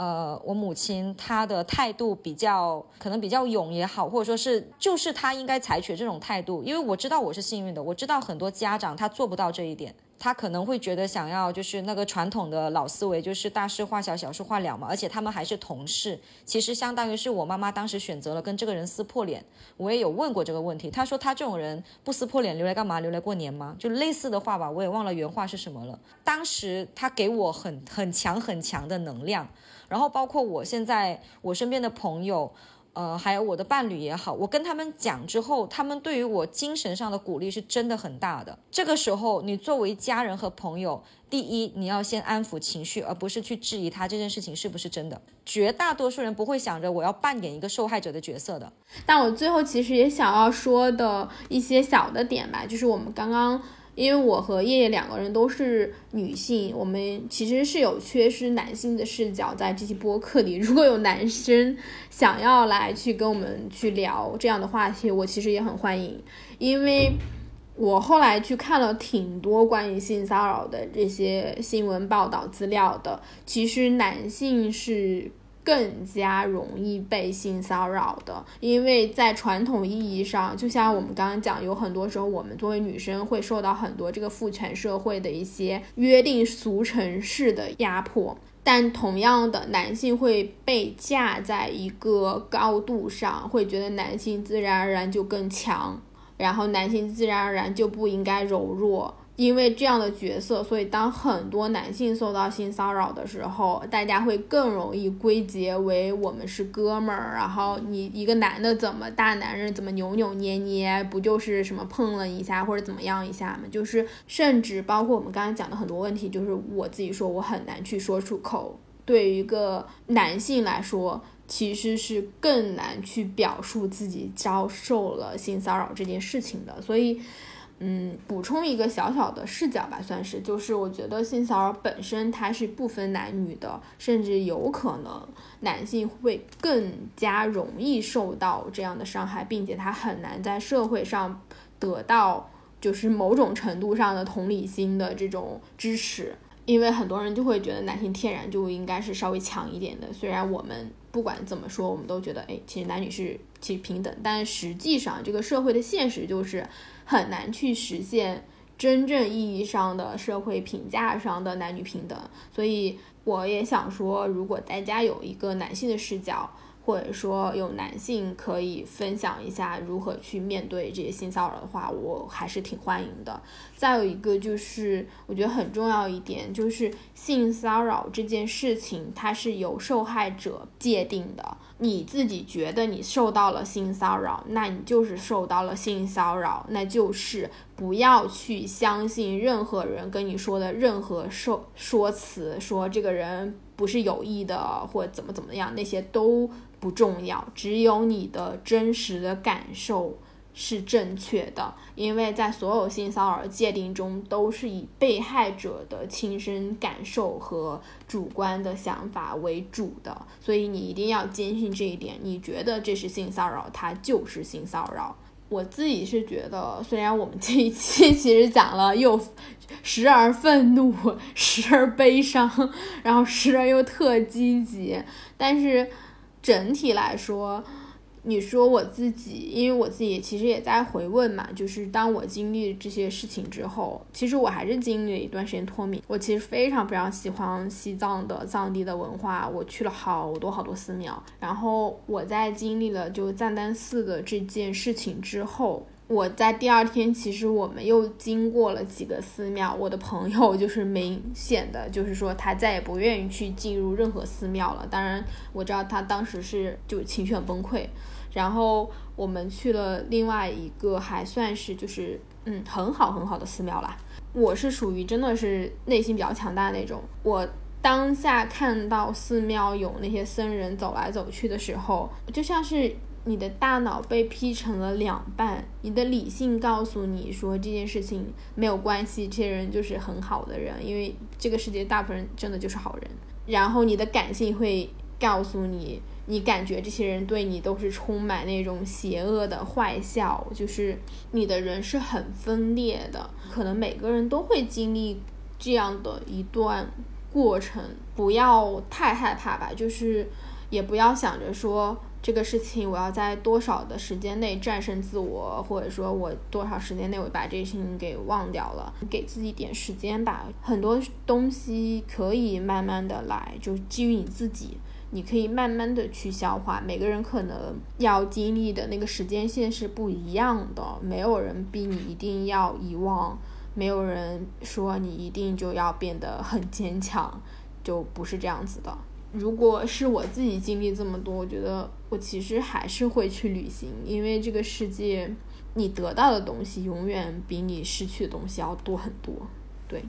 呃，我母亲她的态度比较可能比较勇也好，或者说是就是她应该采取这种态度，因为我知道我是幸运的，我知道很多家长他做不到这一点。他可能会觉得想要就是那个传统的老思维，就是大事化小，小事化了嘛。而且他们还是同事，其实相当于是我妈妈当时选择了跟这个人撕破脸。我也有问过这个问题，他说他这种人不撕破脸留来干嘛？留来过年吗？就类似的话吧，我也忘了原话是什么了。当时他给我很很强很强的能量，然后包括我现在我身边的朋友。呃，还有我的伴侣也好，我跟他们讲之后，他们对于我精神上的鼓励是真的很大的。这个时候，你作为家人和朋友，第一你要先安抚情绪，而不是去质疑他这件事情是不是真的。绝大多数人不会想着我要扮演一个受害者的角色的。但我最后其实也想要说的一些小的点吧，就是我们刚刚。因为我和叶叶两个人都是女性，我们其实是有缺失男性的视角在这期播客里。如果有男生想要来去跟我们去聊这样的话题，我其实也很欢迎。因为我后来去看了挺多关于性骚扰的这些新闻报道资料的，其实男性是。更加容易被性骚扰的，因为在传统意义上，就像我们刚刚讲，有很多时候我们作为女生会受到很多这个父权社会的一些约定俗成式的压迫，但同样的，男性会被架在一个高度上，会觉得男性自然而然就更强，然后男性自然而然就不应该柔弱。因为这样的角色，所以当很多男性受到性骚扰的时候，大家会更容易归结为我们是哥们儿。然后你一个男的怎么大男人怎么扭扭捏捏，不就是什么碰了一下或者怎么样一下吗？就是甚至包括我们刚才讲的很多问题，就是我自己说我很难去说出口。对于一个男性来说，其实是更难去表述自己遭受了性骚扰这件事情的。所以。嗯，补充一个小小的视角吧，算是，就是我觉得性骚扰本身它是不分男女的，甚至有可能男性会更加容易受到这样的伤害，并且他很难在社会上得到就是某种程度上的同理心的这种支持，因为很多人就会觉得男性天然就应该是稍微强一点的，虽然我们不管怎么说，我们都觉得，哎，其实男女是其实平等，但实际上这个社会的现实就是。很难去实现真正意义上的社会评价上的男女平等，所以我也想说，如果大家有一个男性的视角。或者说有男性可以分享一下如何去面对这些性骚扰的话，我还是挺欢迎的。再有一个就是，我觉得很重要一点就是性骚扰这件事情，它是由受害者界定的。你自己觉得你受到了性骚扰，那你就是受到了性骚扰，那就是不要去相信任何人跟你说的任何说说辞，说这个人不是有意的或怎么怎么样，那些都。不重要，只有你的真实的感受是正确的，因为在所有性骚扰界定中，都是以被害者的亲身感受和主观的想法为主的，所以你一定要坚信这一点。你觉得这是性骚扰，它就是性骚扰。我自己是觉得，虽然我们这一期其实讲了又时而愤怒，时而悲伤，然后时而又特积极，但是。整体来说，你说我自己，因为我自己其实也在回问嘛，就是当我经历这些事情之后，其实我还是经历了一段时间脱敏。我其实非常非常喜欢西藏的藏地的文化，我去了好多好多寺庙。然后我在经历了就藏丹寺的这件事情之后。我在第二天，其实我们又经过了几个寺庙。我的朋友就是明显的，就是说他再也不愿意去进入任何寺庙了。当然，我知道他当时是就情绪很崩溃。然后我们去了另外一个还算是就是嗯很好很好的寺庙啦。我是属于真的是内心比较强大的那种。我当下看到寺庙有那些僧人走来走去的时候，就像是。你的大脑被劈成了两半，你的理性告诉你说这件事情没有关系，这些人就是很好的人，因为这个世界大部分人真的就是好人。然后你的感性会告诉你，你感觉这些人对你都是充满那种邪恶的坏笑，就是你的人是很分裂的。可能每个人都会经历这样的一段过程，不要太害怕吧，就是也不要想着说。这个事情我要在多少的时间内战胜自我，或者说我多少时间内我把这个事情给忘掉了，给自己点时间吧。很多东西可以慢慢的来，就基于你自己，你可以慢慢的去消化。每个人可能要经历的那个时间线是不一样的，没有人逼你一定要遗忘，没有人说你一定就要变得很坚强，就不是这样子的。如果是我自己经历这么多，我觉得我其实还是会去旅行，因为这个世界，你得到的东西永远比你失去的东西要多很多。对，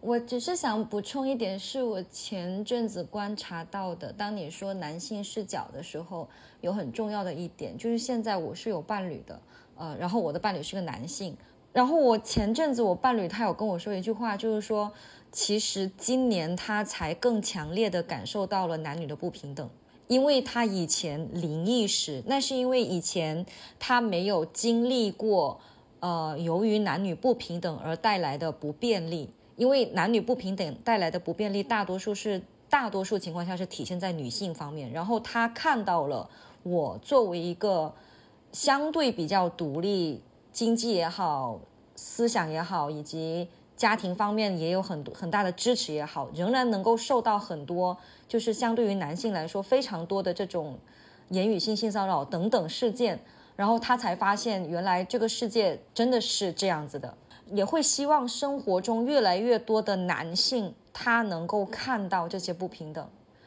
我只是想补充一点，是我前阵子观察到的。当你说男性视角的时候，有很重要的一点，就是现在我是有伴侣的，呃，然后我的伴侣是个男性，然后我前阵子我伴侣他有跟我说一句话，就是说。其实今年他才更强烈的感受到了男女的不平等，因为他以前零意识，那是因为以前他没有经历过，呃，由于男女不平等而带来的不便利，因为男女不平等带来的不便利，大多数是大多数情况下是体现在女性方面，然后他看到了我作为一个相对比较独立，经济也好，思想也好，以及。家庭方面也有很多很大的支持也好，仍然能够受到很多，就是相对于男性来说非常多的这种言语性性骚扰等等事件，然后他才发现原来这个世界真的是这样子的，也会希望生活中越来越多的男性他能够看到这些不平等，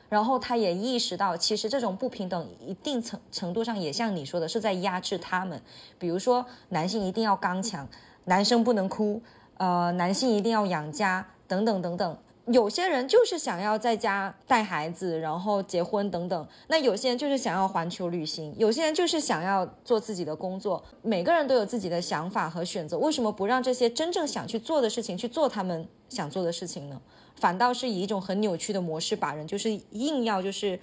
然后他也意识到其实这种不平等一定程程度上也像你说的是在压制他们，比如说男性一定要刚强，男生不能哭。呃，男性一定要养家，等等等等。有些人就是想要在家带孩子，然后结婚等等。那有些人就是想要环球旅行，有些人就是想要做自己的工作。每个人都有自己的想法和选择，为什么不让这些真正想去做的事情去做他们想做的事情呢？反倒是以一种很扭曲的模式把人就是硬要就是。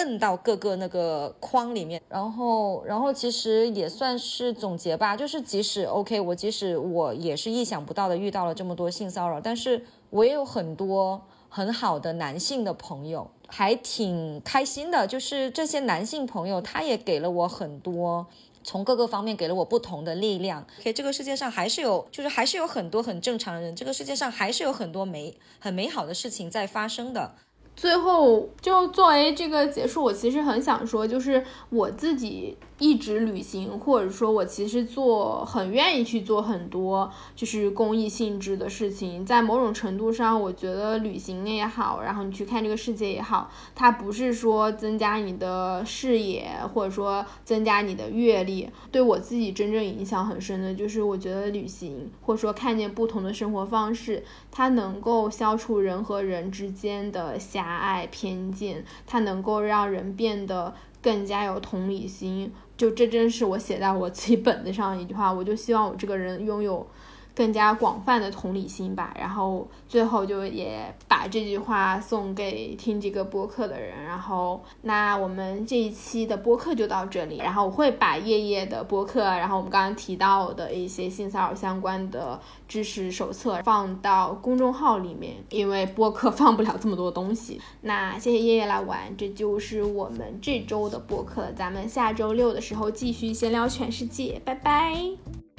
摁到各个那个框里面，然后，然后其实也算是总结吧，就是即使 OK，我即使我也是意想不到的遇到了这么多性骚扰，但是我也有很多很好的男性的朋友，还挺开心的。就是这些男性朋友，他也给了我很多，从各个方面给了我不同的力量。OK，这个世界上还是有，就是还是有很多很正常的人，这个世界上还是有很多美很美好的事情在发生的。最后，就作为这个结束，我其实很想说，就是我自己。一直旅行，或者说我其实做很愿意去做很多就是公益性质的事情，在某种程度上，我觉得旅行也好，然后你去看这个世界也好，它不是说增加你的视野，或者说增加你的阅历。对我自己真正影响很深的就是，我觉得旅行或者说看见不同的生活方式，它能够消除人和人之间的狭隘偏见，它能够让人变得更加有同理心。就这真是我写在我自己本子上一句话，我就希望我这个人拥有。更加广泛的同理心吧，然后最后就也把这句话送给听这个播客的人。然后那我们这一期的播客就到这里，然后我会把叶叶的播客，然后我们刚刚提到的一些性骚扰相关的知识手册放到公众号里面，因为播客放不了这么多东西。那谢谢叶叶来玩，这就是我们这周的播客，咱们下周六的时候继续闲聊全世界，拜拜。